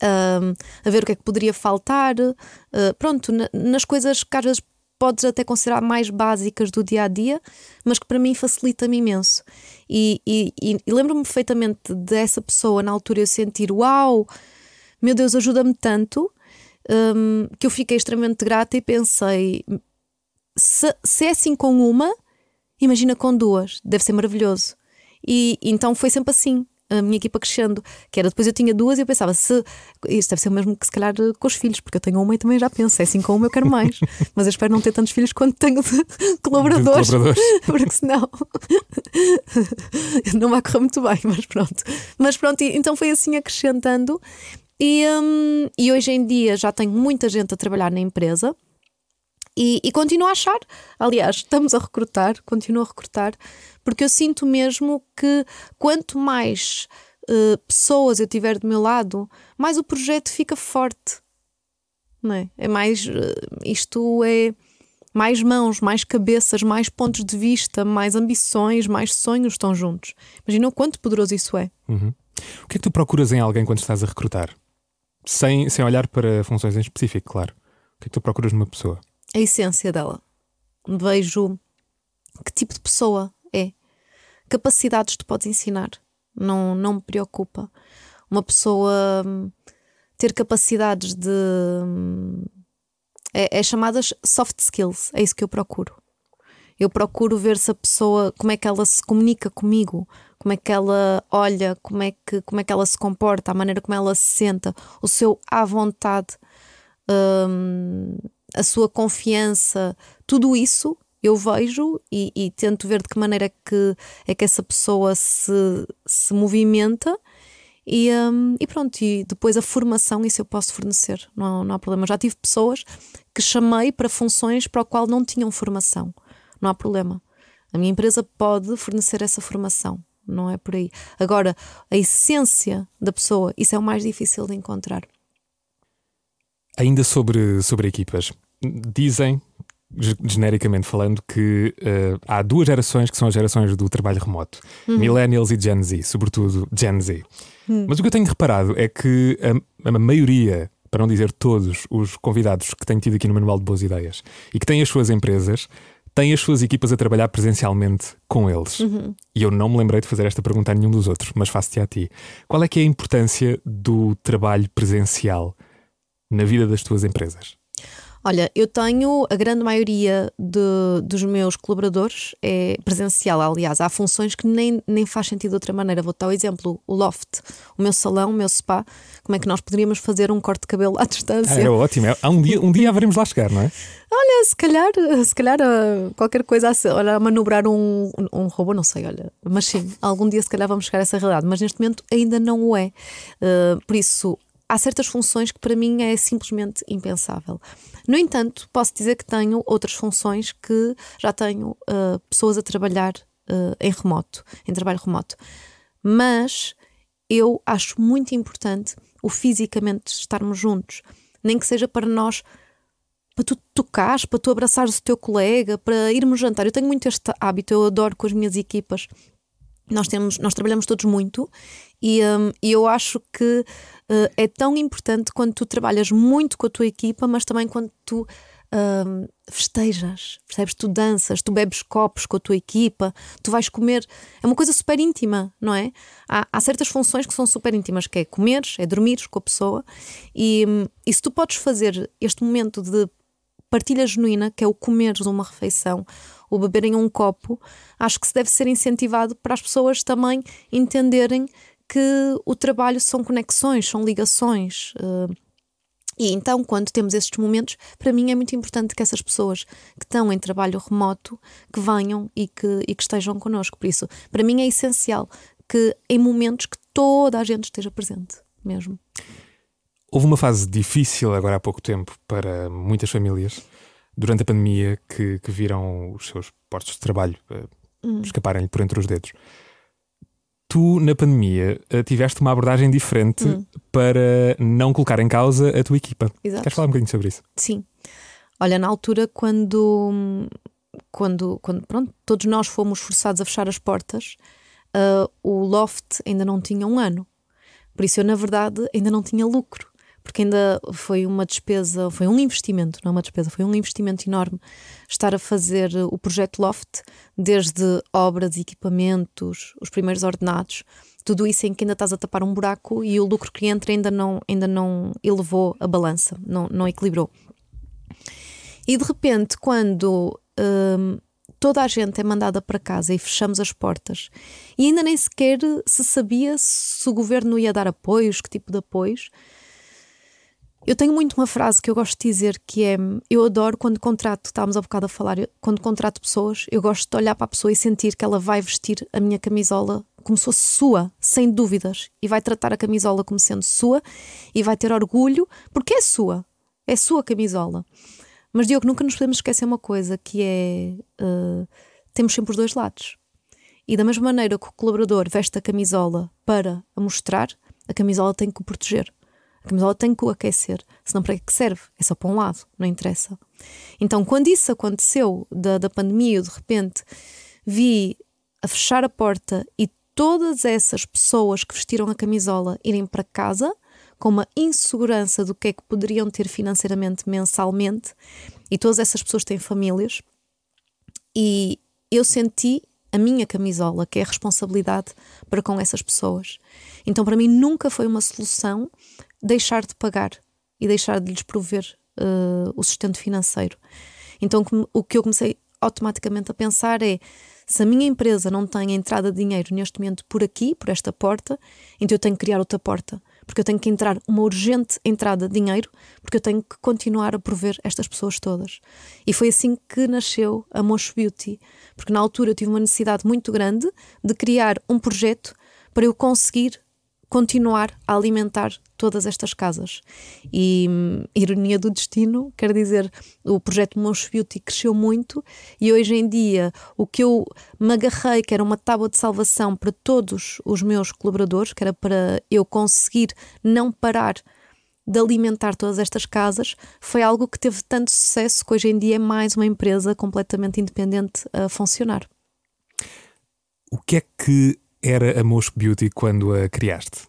a ver o que é que poderia faltar. Uh, pronto, na, nas coisas que às vezes podes até considerar mais básicas do dia a dia, mas que para mim facilita-me imenso. E, e, e lembro-me perfeitamente dessa pessoa na altura eu sentir: Uau, meu Deus, ajuda-me tanto. Um, que eu fiquei extremamente grata e pensei: se, se é assim com uma, imagina com duas, deve ser maravilhoso. E então foi sempre assim a minha equipa crescendo. Que era depois eu tinha duas e eu pensava, se isto deve ser o mesmo que se calhar com os filhos, porque eu tenho uma e também já penso, é assim com uma eu quero mais. Mas eu espero não ter tantos filhos quanto tenho de colaboradores, de colaboradores. porque senão não vai correr muito bem, mas pronto. Mas pronto, então foi assim acrescentando. E, hum, e hoje em dia já tenho muita gente a trabalhar na empresa. E, e, continuo a achar, aliás, estamos a recrutar, continuo a recrutar, porque eu sinto mesmo que quanto mais uh, pessoas eu tiver do meu lado, mais o projeto fica forte. Não é? é mais. Uh, isto é mais mãos, mais cabeças, mais pontos de vista, mais ambições, mais sonhos estão juntos. Imagina o quanto poderoso isso é. Uhum. O que é que tu procuras em alguém quando estás a recrutar? Sem, sem olhar para funções em específico, claro. O que é que tu procuras numa pessoa? a essência dela. Vejo que tipo de pessoa. Capacidades tu podes ensinar. Não, não me preocupa. Uma pessoa hum, ter capacidades de. Hum, é, é chamadas soft skills. É isso que eu procuro. Eu procuro ver se a pessoa, como é que ela se comunica comigo, como é que ela olha, como é que, como é que ela se comporta, a maneira como ela se senta, o seu à vontade. Hum, a sua confiança, tudo isso eu vejo e, e, tento ver de que maneira é que, é que essa pessoa se, se movimenta e, um, e pronto, e depois a formação, isso eu posso fornecer, não, não há problema. Já tive pessoas que chamei para funções para o qual não tinham formação, não há problema. A minha empresa pode fornecer essa formação, não é por aí. Agora, a essência da pessoa, isso é o mais difícil de encontrar. Ainda sobre, sobre equipas, dizem, genericamente falando, que uh, há duas gerações que são as gerações do trabalho remoto: uhum. Millennials e Gen Z, sobretudo Gen Z. Uhum. Mas o que eu tenho reparado é que a, a maioria para não dizer todos os convidados que tenho tido aqui no Manual de Boas Ideias e que têm as suas empresas, têm as suas equipas a trabalhar presencialmente com eles. Uhum. E eu não me lembrei de fazer esta pergunta a nenhum dos outros, mas faço-te a ti. Qual é que é a importância do trabalho presencial na vida das tuas empresas? Olha, eu tenho a grande maioria de, dos meus colaboradores é presencial, aliás, há funções que nem, nem faz sentido de outra maneira. Vou dar o exemplo: o loft, o meu salão, o meu spa. Como é que nós poderíamos fazer um corte de cabelo à distância? Era ótimo. É, um dia, um dia haveremos lá chegar, não é? Olha, se calhar, se calhar ah, qualquer coisa assim, olha, a manobrar um, um robô, não sei, olha, mas sim, algum dia se calhar vamos chegar a essa realidade, mas neste momento ainda não o é. Uh, por isso, há certas funções que para mim é simplesmente impensável. No entanto, posso dizer que tenho outras funções que já tenho uh, pessoas a trabalhar uh, em remoto, em trabalho remoto. Mas eu acho muito importante o fisicamente estarmos juntos. nem que seja para nós para tu tocares, para tu abraçares o teu colega, para irmos jantar. Eu tenho muito este hábito, eu adoro com as minhas equipas. Nós, temos, nós trabalhamos todos muito e, um, eu acho que uh, é tão importante quando tu trabalhas muito com a tua equipa, mas também quando tu um, festejas, percebes? Tu danças, tu bebes copos com a tua equipa, tu vais comer. É uma coisa super íntima, não é? Há, há certas funções que são super íntimas, que é comeres, é dormires com a pessoa, e, hum, e se tu podes fazer este momento de partilha genuína, que é o comer de uma refeição, o beber em um copo, acho que se deve ser incentivado para as pessoas também entenderem que o trabalho são conexões, são ligações. Uh, e então, quando temos estes momentos, para mim é muito importante que essas pessoas que estão em trabalho remoto que venham e que, e que estejam connosco. Por isso, para mim é essencial que em momentos que toda a gente esteja presente mesmo. Houve uma fase difícil agora há pouco tempo para muitas famílias durante a pandemia que, que viram os seus postos de trabalho uh, hum. escaparem-lhe por entre os dedos. Tu, na pandemia, uh, tiveste uma abordagem diferente hum. para não colocar em causa a tua equipa. Exato. Queres falar um bocadinho sobre isso? Sim. Olha, na altura, quando, quando, quando pronto, todos nós fomos forçados a fechar as portas, uh, o Loft ainda não tinha um ano. Por isso, eu, na verdade, ainda não tinha lucro porque ainda foi uma despesa, foi um investimento, não é uma despesa, foi um investimento enorme estar a fazer o projeto Loft, desde obras, equipamentos, os primeiros ordenados, tudo isso em que ainda estás a tapar um buraco e o lucro que entra ainda não, ainda não elevou a balança, não, não equilibrou. E de repente, quando hum, toda a gente é mandada para casa e fechamos as portas, e ainda nem sequer se sabia se o governo ia dar apoios, que tipo de apoios, eu tenho muito uma frase que eu gosto de dizer que é: eu adoro quando contrato, estávamos há bocado a falar, quando contrato pessoas, eu gosto de olhar para a pessoa e sentir que ela vai vestir a minha camisola como se fosse sua, sem dúvidas, e vai tratar a camisola como sendo sua e vai ter orgulho, porque é sua, é sua camisola. Mas Diogo, nunca nos podemos esquecer uma coisa que é: uh, temos sempre os dois lados. E da mesma maneira que o colaborador veste a camisola para a mostrar, a camisola tem que o proteger. A camisola tem que o aquecer, senão para que serve? É só para um lado, não interessa. Então, quando isso aconteceu da, da pandemia, eu de repente vi a fechar a porta e todas essas pessoas que vestiram a camisola irem para casa com uma insegurança do que é que poderiam ter financeiramente mensalmente, e todas essas pessoas têm famílias, e eu senti a minha camisola, que é a responsabilidade para com essas pessoas. Então, para mim, nunca foi uma solução deixar de pagar e deixar de lhes prover uh, o sustento financeiro. Então, o que eu comecei automaticamente a pensar é: se a minha empresa não tem entrada de dinheiro neste momento por aqui, por esta porta, então eu tenho que criar outra porta, porque eu tenho que entrar uma urgente entrada de dinheiro, porque eu tenho que continuar a prover estas pessoas todas. E foi assim que nasceu a Mocho Beauty, porque na altura eu tive uma necessidade muito grande de criar um projeto para eu conseguir continuar a alimentar todas estas casas. E hum, ironia do destino, quer dizer, o projeto Monch Beauty cresceu muito e hoje em dia o que eu me agarrei, que era uma tábua de salvação para todos os meus colaboradores, que era para eu conseguir não parar de alimentar todas estas casas, foi algo que teve tanto sucesso que hoje em dia é mais uma empresa completamente independente a funcionar. O que é que era a Mosh Beauty quando a criaste?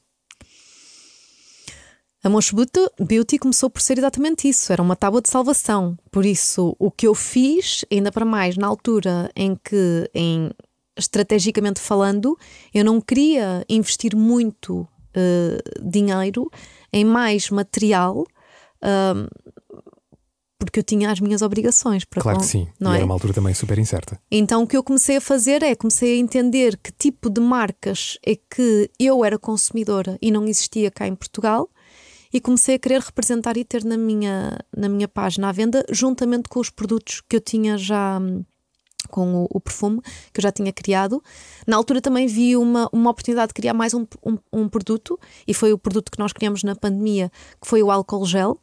A Mosh Beauty começou por ser exatamente isso, era uma tábua de salvação. Por isso, o que eu fiz, ainda para mais na altura em que, em, estrategicamente falando, eu não queria investir muito uh, dinheiro em mais material. Uh, porque eu tinha as minhas obrigações para Claro com, que sim, não e é? era uma altura também super incerta. Então o que eu comecei a fazer é comecei a entender que tipo de marcas é que eu era consumidora e não existia cá em Portugal e comecei a querer representar e ter na minha, na minha página à venda juntamente com os produtos que eu tinha já com o, o, perfume que eu já tinha criado. Na altura também vi uma, uma oportunidade de criar mais um, um, um produto e foi o produto que nós criamos na pandemia, que foi o álcool gel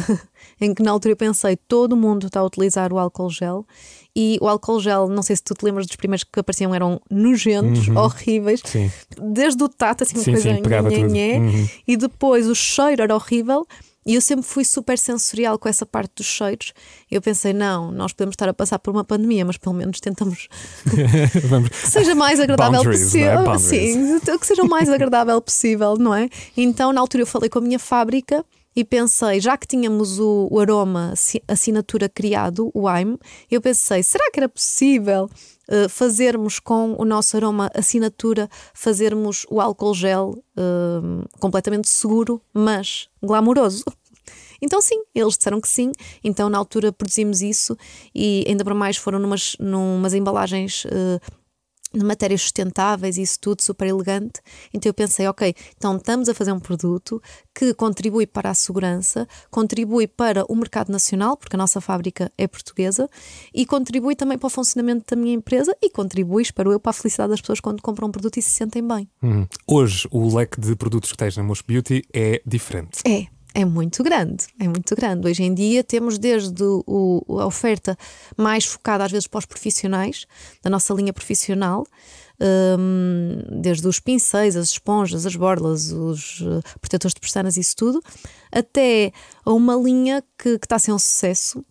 em que na altura eu pensei, todo mundo está a utilizar o álcool gel e o álcool gel, não sei se tu te lembras dos primeiros que apareciam, eram nojentos, uhum. horríveis, sim. desde o tato, assim, uma sim, coisa sim, nhê, uhum. e depois o cheiro era horrível. E eu sempre fui super sensorial com essa parte dos cheiros. Eu pensei, não, nós podemos estar a passar por uma pandemia, mas pelo menos tentamos que seja mais agradável possível. Não é? Sim, que seja o mais agradável possível, não é? Então, na altura, eu falei com a minha fábrica e pensei, já que tínhamos o, o aroma assinatura criado, o AIM, eu pensei, será que era possível uh, fazermos com o nosso aroma assinatura, fazermos o álcool gel uh, completamente seguro, mas glamouroso? Então, sim, eles disseram que sim. Então, na altura, produzimos isso e ainda para mais foram numas, numas embalagens uh, de matérias sustentáveis e isso tudo super elegante. Então eu pensei, ok, então estamos a fazer um produto que contribui para a segurança, contribui para o mercado nacional, porque a nossa fábrica é portuguesa, e contribui também para o funcionamento da minha empresa e contribui, espero eu, para a felicidade das pessoas quando compram um produto e se sentem bem. Uhum. Hoje o leque de produtos que tens na Mosh Beauty é diferente. É, é muito grande, é muito grande. Hoje em dia temos desde o, a oferta mais focada às vezes para os profissionais, da nossa linha profissional, um, desde os pincéis, as esponjas, as borlas, os uh, protetores de pestanas, isso tudo, até a uma linha que, que está a ser um sucesso,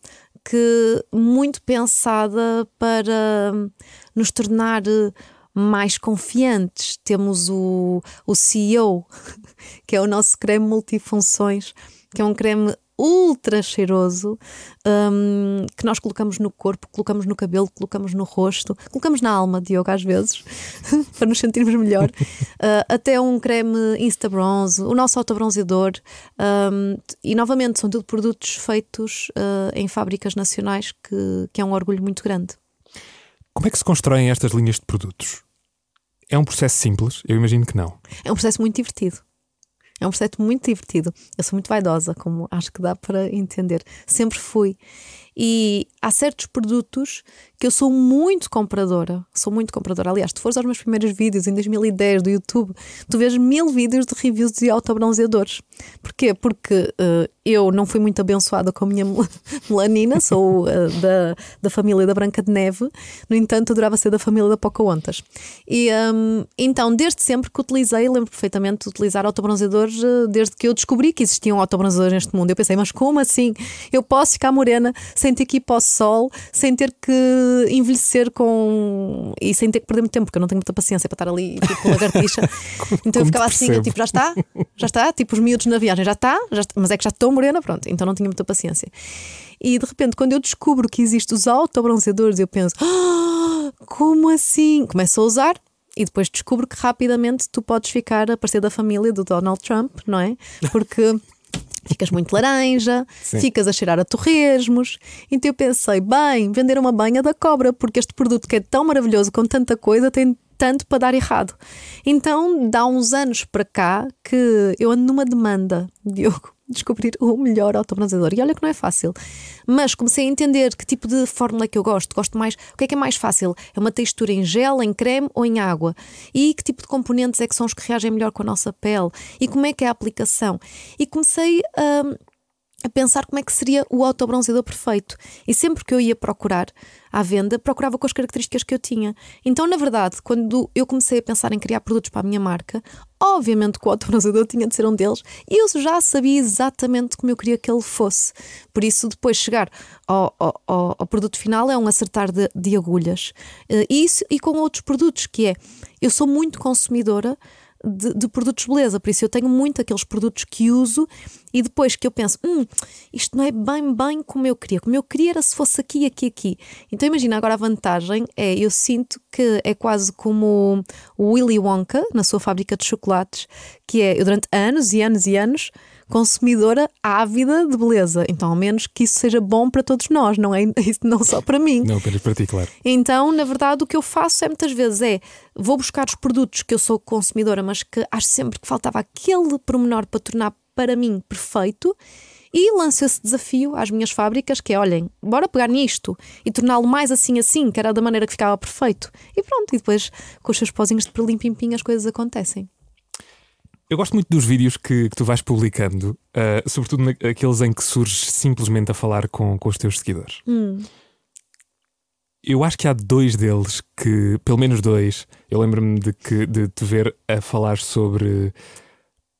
que muito pensada para nos tornar mais confiantes. Temos o, o CEO, que é o nosso creme multifunções, que é um creme ultra cheiroso um, que nós colocamos no corpo, colocamos no cabelo, colocamos no rosto, colocamos na alma, Diogo, às vezes, para nos sentirmos melhor. Uh, até um creme Insta Bronze, o nosso autobronzeador. Um, e novamente, são tudo produtos feitos uh, em fábricas nacionais, que, que é um orgulho muito grande. Como é que se constroem estas linhas de produtos? É um processo simples? Eu imagino que não. É um processo muito divertido. É um processo muito divertido. Eu sou muito vaidosa, como acho que dá para entender. Sempre fui. E há certos produtos que eu sou muito compradora. Sou muito compradora. Aliás, tu fores aos meus primeiros vídeos em 2010 do YouTube, tu vês mil vídeos de reviews de autobronzeadores. Porquê? Porque uh, eu não fui muito abençoada com a minha melanina, sou uh, da, da família da Branca de Neve, no entanto, adorava ser da família da Pocahontas. E um, então, desde sempre que utilizei, lembro perfeitamente de utilizar autobronzeadores uh, desde que eu descobri que existiam autobronzeadores neste mundo. Eu pensei, mas como assim? Eu posso ficar morena sem ter que ir para o sol, sem ter que envelhecer com. e sem ter que perder muito tempo, porque eu não tenho muita paciência para estar ali tipo, com lagartixa. então eu ficava assim, eu, tipo, já está, já está, tipo os miúdos na viagem, já está, já está, mas é que já estou morena, pronto, então não tinha muita paciência. E de repente, quando eu descubro que existem os autobronzeadores, eu penso, ah, como assim? Começo a usar, e depois descubro que rapidamente tu podes ficar a parecer da família do Donald Trump, não é? Porque ficas muito laranja, Sim. ficas a cheirar a torresmos. Então eu pensei, bem, vender uma banha da cobra, porque este produto que é tão maravilhoso com tanta coisa tem tanto para dar errado. Então, dá uns anos para cá que eu ando numa demanda, Diogo, descobrir o melhor autobronzeador. E olha que não é fácil. Mas comecei a entender que tipo de fórmula é que eu gosto. Gosto mais. O que é que é mais fácil? É uma textura em gel, em creme ou em água? E que tipo de componentes é que são os que reagem melhor com a nossa pele? E como é que é a aplicação? E comecei a. a pensar como é que seria o autobronzeador perfeito. E sempre que eu ia procurar à venda, procurava com as características que eu tinha. Então, na verdade, quando eu comecei a pensar em criar produtos para a minha marca, obviamente que o autobronzeador tinha de ser um deles e eu já sabia exatamente como eu queria que ele fosse. Por isso, depois chegar ao, ao, ao produto final é um acertar de, de agulhas. Uh, isso e com outros produtos, que é, eu sou muito consumidora de, de, produtos de beleza. Por isso eu tenho muito aqueles produtos que uso e depois que eu penso, hum, isto não é bem, bem como eu queria. Como eu queria era se fosse aqui, aqui, aqui. Então imagina agora a vantagem é, eu sinto que é quase como o Willy Wonka na sua fábrica de chocolates, que é eu durante anos e anos e anos consumidora ávida de beleza. Então, ao menos que isso seja bom para todos nós, não é isso não só para mim. Não, apenas para ti, claro. Então, na verdade, o que eu faço é muitas vezes é vou buscar os produtos que eu sou consumidora, mas que acho sempre que faltava aquele pormenor para tornar para mim perfeito. E lanço esse desafio às minhas fábricas, que é, olhem, bora pegar nisto e torná-lo mais assim assim, que era da maneira que ficava perfeito. E pronto, e depois com os seus pozinhos de perlim pim as coisas acontecem. Eu gosto muito dos vídeos que, que tu vais publicando, uh, sobretudo aqueles em que surges simplesmente a falar com, com os teus seguidores. Hum. Eu acho que há dois deles que, pelo menos dois, eu lembro-me de, que, de te ver a falar sobre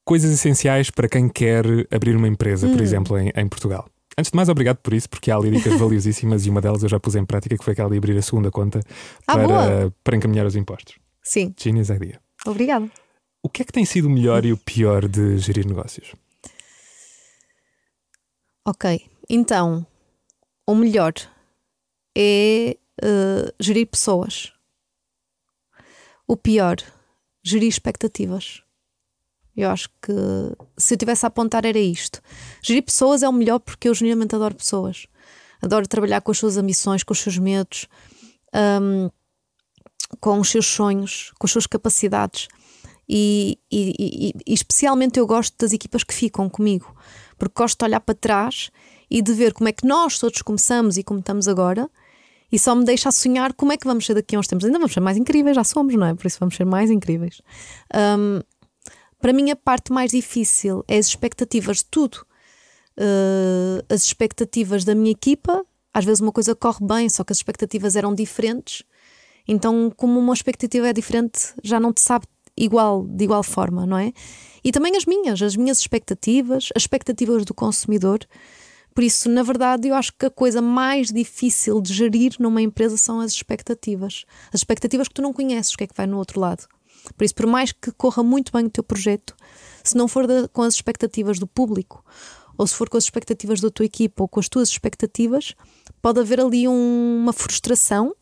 coisas essenciais para quem quer abrir uma empresa, por exemplo, em, em Portugal. Antes de mais, obrigado por isso, porque há ali dicas valiosíssimas e uma delas eu já pus em prática, que foi aquela de abrir a segunda conta Ah, para, boa. para encaminhar os impostos. Sim, Genius idea. obrigada. O que é que tem sido o melhor e o pior de gerir negócios? Ok, então o melhor é eh, gerir pessoas. O pior, gerir expectativas. Eu acho que se eu tivesse a apontar era isto. Gerir pessoas é o melhor porque eu genuinamente adoro pessoas. Adoro trabalhar com as suas ambições, com os seus medos, hum, com os seus sonhos, com as suas capacidades. E, e- e- especialmente eu gosto das equipas que ficam comigo, porque gosto de olhar para trás e de ver como é que nós todos começamos e como estamos agora, e só me deixa sonhar como é que vamos ser daqui a uns tempos. Ainda vamos ser mais incríveis, já somos, não é? Por isso vamos ser mais incríveis. Hum, para mim, a parte mais difícil é as expectativas de tudo. Uh, as expectativas da minha equipa, às vezes uma coisa corre bem, só que as expectativas eram diferentes. Então, como uma expectativa é diferente, já não te sabe igual, de igual forma, não é? E também as minhas, as minhas expectativas, as expectativas do consumidor. Por isso, na verdade, eu acho que a coisa mais difícil de gerir numa empresa são as expectativas. As expectativas que tu não conheces, o que é que vai no outro lado. Por isso, por mais que corra muito bem o teu projeto, se não for da- com as expectativas do público, ou se for com as expectativas da tua equipa ou com as tuas expectativas, pode haver ali um- uma frustração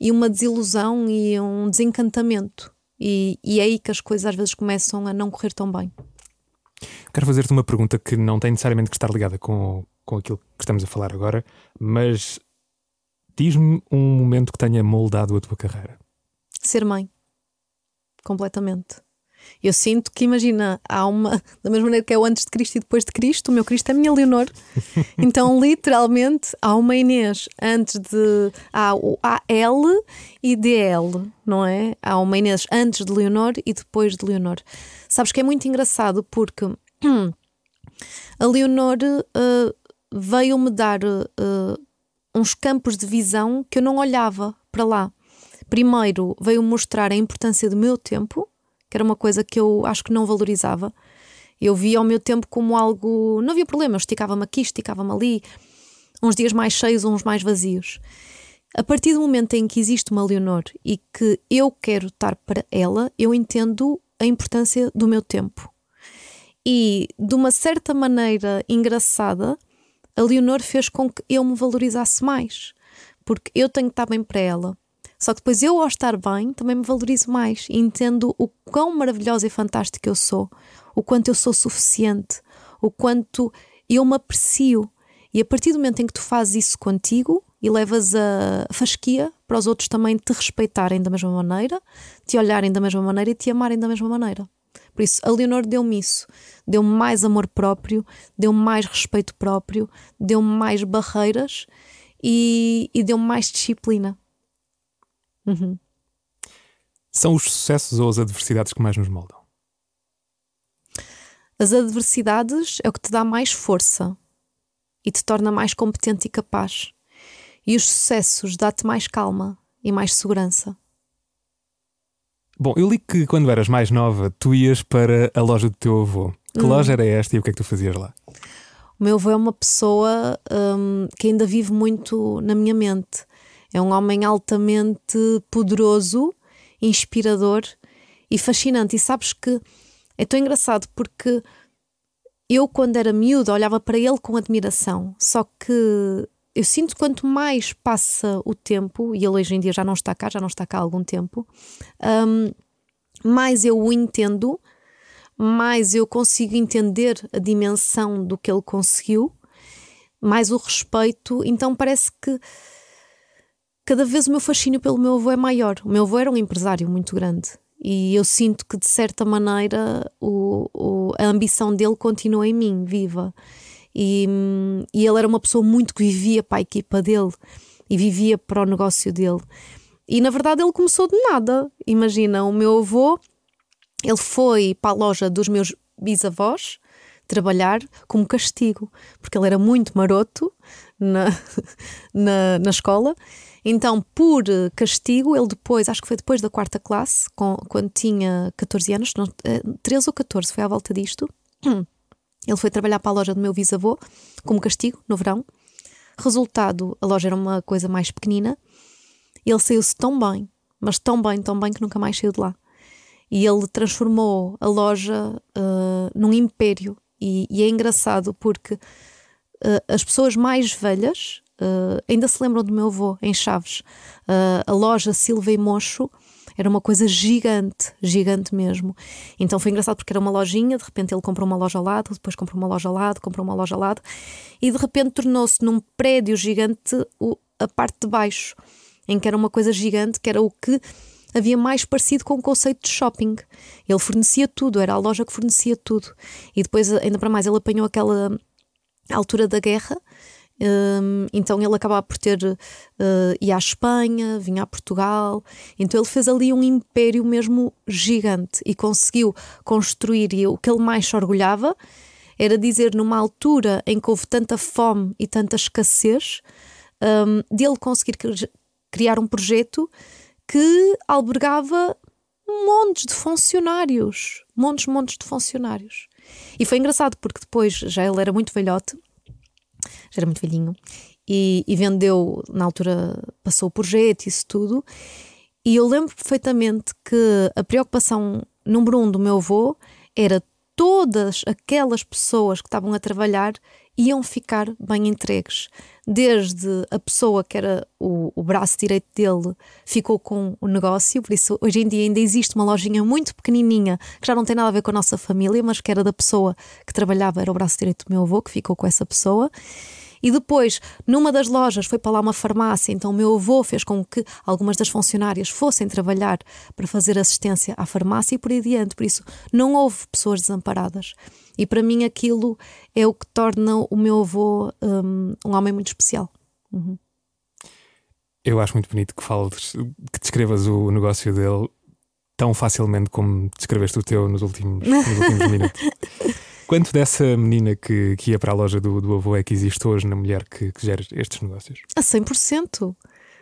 e uma desilusão e um desencantamento. E, e é aí que as coisas às vezes começam a não correr tão bem. Quero fazer-te uma pergunta que não tem necessariamente que estar ligada com, com aquilo que estamos a falar agora, mas diz-me um momento que tenha moldado a tua carreira. Ser mãe. Completamente. Eu sinto que, imagina, há uma. Da mesma maneira que é o antes de Cristo e depois de Cristo, o meu Cristo é a minha Leonor. Então, literalmente, há uma Inês antes de. Há o AL e DL, não é? Há uma Inês antes de Leonor e depois de Leonor. Sabes que é muito engraçado porque a Leonor eh, veio-me dar eh, uns campos de visão que eu não olhava para lá. Primeiro, veio mostrar a importância do meu tempo, que era uma coisa que eu acho que não valorizava. Eu via o meu tempo como algo. Não havia problema, eu esticava-me aqui, esticava-me ali, uns dias mais cheios, uns mais vazios. A partir do momento em que existe uma Leonor e que eu quero estar para ela, eu entendo a importância do meu tempo. E de uma certa maneira engraçada, a Leonor fez com que eu me valorizasse mais, porque eu tenho que estar bem para ela. Só que depois eu, ao estar bem, também me valorizo mais e entendo o quão maravilhosa e fantástica eu sou, o quanto eu sou suficiente, o quanto eu me aprecio. E a partir do momento em que tu fazes isso contigo e levas a fasquia para os outros também te respeitarem da mesma maneira, te olharem da mesma maneira e te amarem da mesma maneira. Por isso, a Leonor deu-me isso. Deu-me mais amor próprio, deu-me mais respeito próprio, deu-me mais barreiras e, e deu-me mais disciplina. Uhum. São os sucessos ou as adversidades que mais nos moldam? As adversidades é o que te dá mais força e te torna mais competente e capaz. E os sucessos dá-te mais calma e mais segurança. Bom, eu li que quando eras mais nova, tu ias para a loja do teu avô. Que loja era esta e o que é que tu fazias lá? O meu avô é uma pessoa hum, que ainda vive muito na minha mente. É um homem altamente poderoso, inspirador e fascinante. E sabes que é tão engraçado porque eu, quando era miúda, olhava para ele com admiração. Só que eu sinto que quanto mais passa o tempo, e ele hoje em dia já não está cá, já não está cá há algum tempo, hum, mais eu o entendo, mais eu consigo entender a dimensão do que ele conseguiu, mais o respeito. Então parece que cada vez o meu fascínio pelo meu avô é maior. O meu avô era um empresário muito grande e eu sinto que de certa maneira o, o- a ambição dele continua em mim, viva. E, e ele era uma pessoa muito que vivia para a equipa dele e vivia para o negócio dele. E na verdade ele começou de nada. Imagina, o meu avô ele foi para a loja dos meus bisavós, trabalhar como castigo, porque ele era muito maroto na, na, na escola. Então, por castigo, ele depois, acho que foi depois da quarta classe, com, quando tinha 14 anos, não, 13 eh, ou 14, foi à volta disto. Ele foi trabalhar para a loja do meu bisavô, como castigo, no verão. Resultado, a loja era uma coisa mais pequenina. Ele saiu-se tão bem, mas tão bem, tão bem que nunca mais saiu de lá. E ele transformou a loja uh, num império. E, e, é engraçado porque uh, as pessoas mais velhas uh, ainda se lembram do meu avô em Chaves. a loja Silva e Mocho era uma coisa gigante, gigante mesmo. Então foi engraçado porque era uma lojinha, de repente ele comprou uma loja ao lado, depois comprou uma loja ao lado, comprou uma loja ao lado, e de repente tornou-se num prédio gigante o, a parte de baixo, em que era uma coisa gigante, que era o que havia mais parecido com o conceito de shopping. Ele fornecia tudo, era a loja que fornecia tudo. E depois, ainda para mais, ele apanhou aquela altura da guerra então ele acabava por ter uh, ia à Espanha, vinha a Portugal, então ele fez ali um império mesmo gigante e conseguiu construir. E o que ele mais se orgulhava era dizer, numa altura em que houve tanta fome e tanta escassez, um, dele conseguir criar um projeto que albergava montes de funcionários, montes, montes de funcionários. E foi engraçado porque depois já ele era muito velhote já era muito velhinho, e, e vendeu, na altura passou o projeto, isso tudo. E eu lembro perfeitamente que a preocupação número um do meu avô era todas aquelas pessoas que estavam a trabalhar iam ficar bem entregues. Desde a pessoa que era o, o, braço direito dele ficou com o negócio, por isso hoje em dia ainda existe uma lojinha muito pequenininha que já não tem nada a ver com a nossa família, mas que era da pessoa que trabalhava, era o braço direito do meu avô, que ficou com essa pessoa. E depois, numa das lojas, foi para lá uma farmácia, então o meu avô fez com que algumas das funcionárias fossem trabalhar para fazer assistência à farmácia e por aí adiante. Por isso, não houve pessoas desamparadas. E para mim, aquilo é o que torna o meu avô um, um homem muito especial. Uhum. Eu acho muito bonito que fales, que descrevas o negócio dele tão facilmente como descreveste o teu nos últimos, nos últimos minutos. Quanto dessa menina que, que ia para a loja do, do avô é que existe hoje na mulher que, que gera estes negócios? A 100%.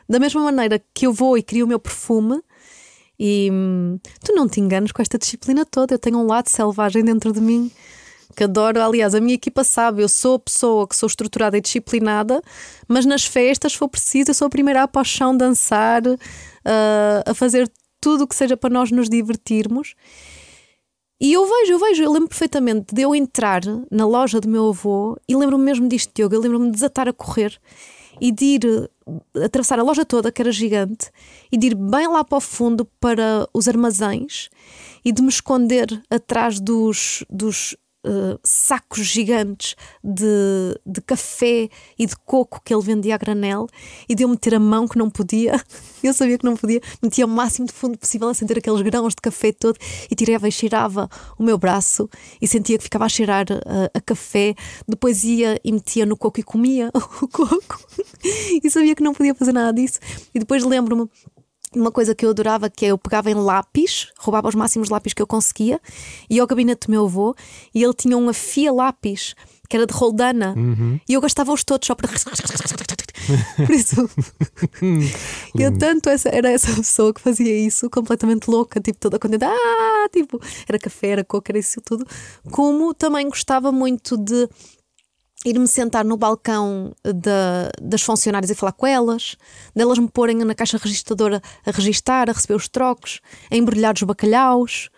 Da mesma maneira que eu vou e crio o meu perfume, e hum, tu não te enganes com esta disciplina toda. Eu tenho um lado selvagem dentro de mim que adoro. Aliás, a minha equipa sabe, eu sou a pessoa que sou estruturada e disciplinada, mas nas festas, se for preciso, eu sou a primeira a paixão dançar, uh, a fazer tudo o que seja para nós nos divertirmos. E eu vejo, eu vejo, eu lembro perfeitamente de eu entrar na loja do meu avô e lembro-me mesmo disto, Diogo. Eu lembro-me de desatar a correr e de ir eh, atravessar a loja toda, que era gigante, e de ir bem lá para o fundo para os armazéns e de me esconder atrás dos, dos uh, sacos gigantes de, de café e de coco que ele vendia a granel e de eu meter a mão que não podia. Eu sabia que não podia, metia o máximo de fundo possível a sentir aqueles grãos de café todo e tirava e cheirava o meu braço e sentia que ficava a cheirar a, a café. Depois ia e metia no coco e comia o coco e sabia que não podia fazer nada disso. E depois lembro-me uma coisa que eu adorava que é eu pegava em lápis, roubava os máximos lápis que eu conseguia, ia ao gabinete do meu avô e ele tinha um afia lápis que era de roldana uhum. e eu gastava-os todos só para. Por isso, eu tanto essa, era essa pessoa que fazia isso completamente louca, tipo toda contente, ah, tipo, era café, era coca, era isso tudo, como também gostava muito de ir-me sentar no balcão da, das funcionárias e falar com elas, delas me porem na caixa registradora a registar, a receber os trocos, a embrulhar os bacalhaus.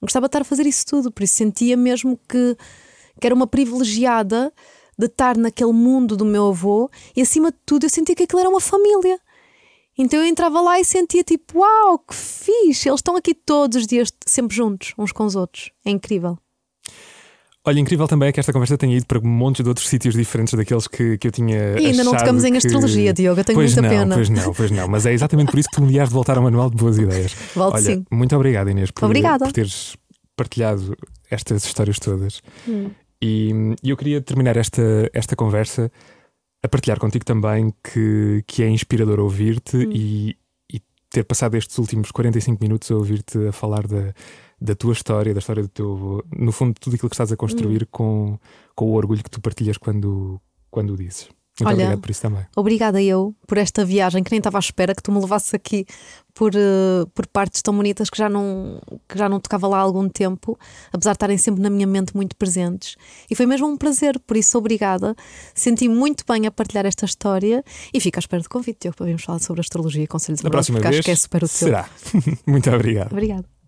Gostava de estar a fazer isso tudo, por isso sentia mesmo que, que era uma privilegiada de estar naquele mundo do meu avô e acima de tudo eu sentia que aquilo era uma família. Então eu entrava lá e sentia tipo, uau, que fixe, eles estão aqui todos os dias, sempre juntos, uns com os outros. É incrível. Olha, incrível também é que esta conversa tenha ido para montes de outros sítios diferentes daqueles que, que eu tinha. E ainda não tocamos em astrologia, Diogo, eu tenho pois muita não, pena. Pois não, pois não, mas é exatamente por isso que tu me de voltar ao Manual de Boas Ideias. Volto Olha, sim. Muito obrigado, Inês, por, Obrigada. por teres partilhado estas histórias todas. Hum. E, e eu queria terminar esta, esta conversa a partilhar contigo também que, que é inspirador ouvir-te hum. e, ter passado estes últimos 45 minutos a ouvir-te a falar da, da tua história, da história do teu. No fundo, tudo aquilo que estás a construir hum. com, com o orgulho que tu partilhas quando, quando o dizes. Muito Olha, obrigado por isso também. Obrigada eu por esta viagem que nem estava à espera que tu me levasses aqui por, uh, por partes tão bonitas que já, não, que já não tocava lá há algum tempo, apesar de estarem sempre na minha mente muito presentes. E foi mesmo um prazer, por isso obrigada. Senti muito bem a partilhar esta história e fico à espera do convite, Diogo, para virmos falar sobre astrologia e conselhos Na próxima vez, acho que é super útil. Será. muito obrigado. Obrigada.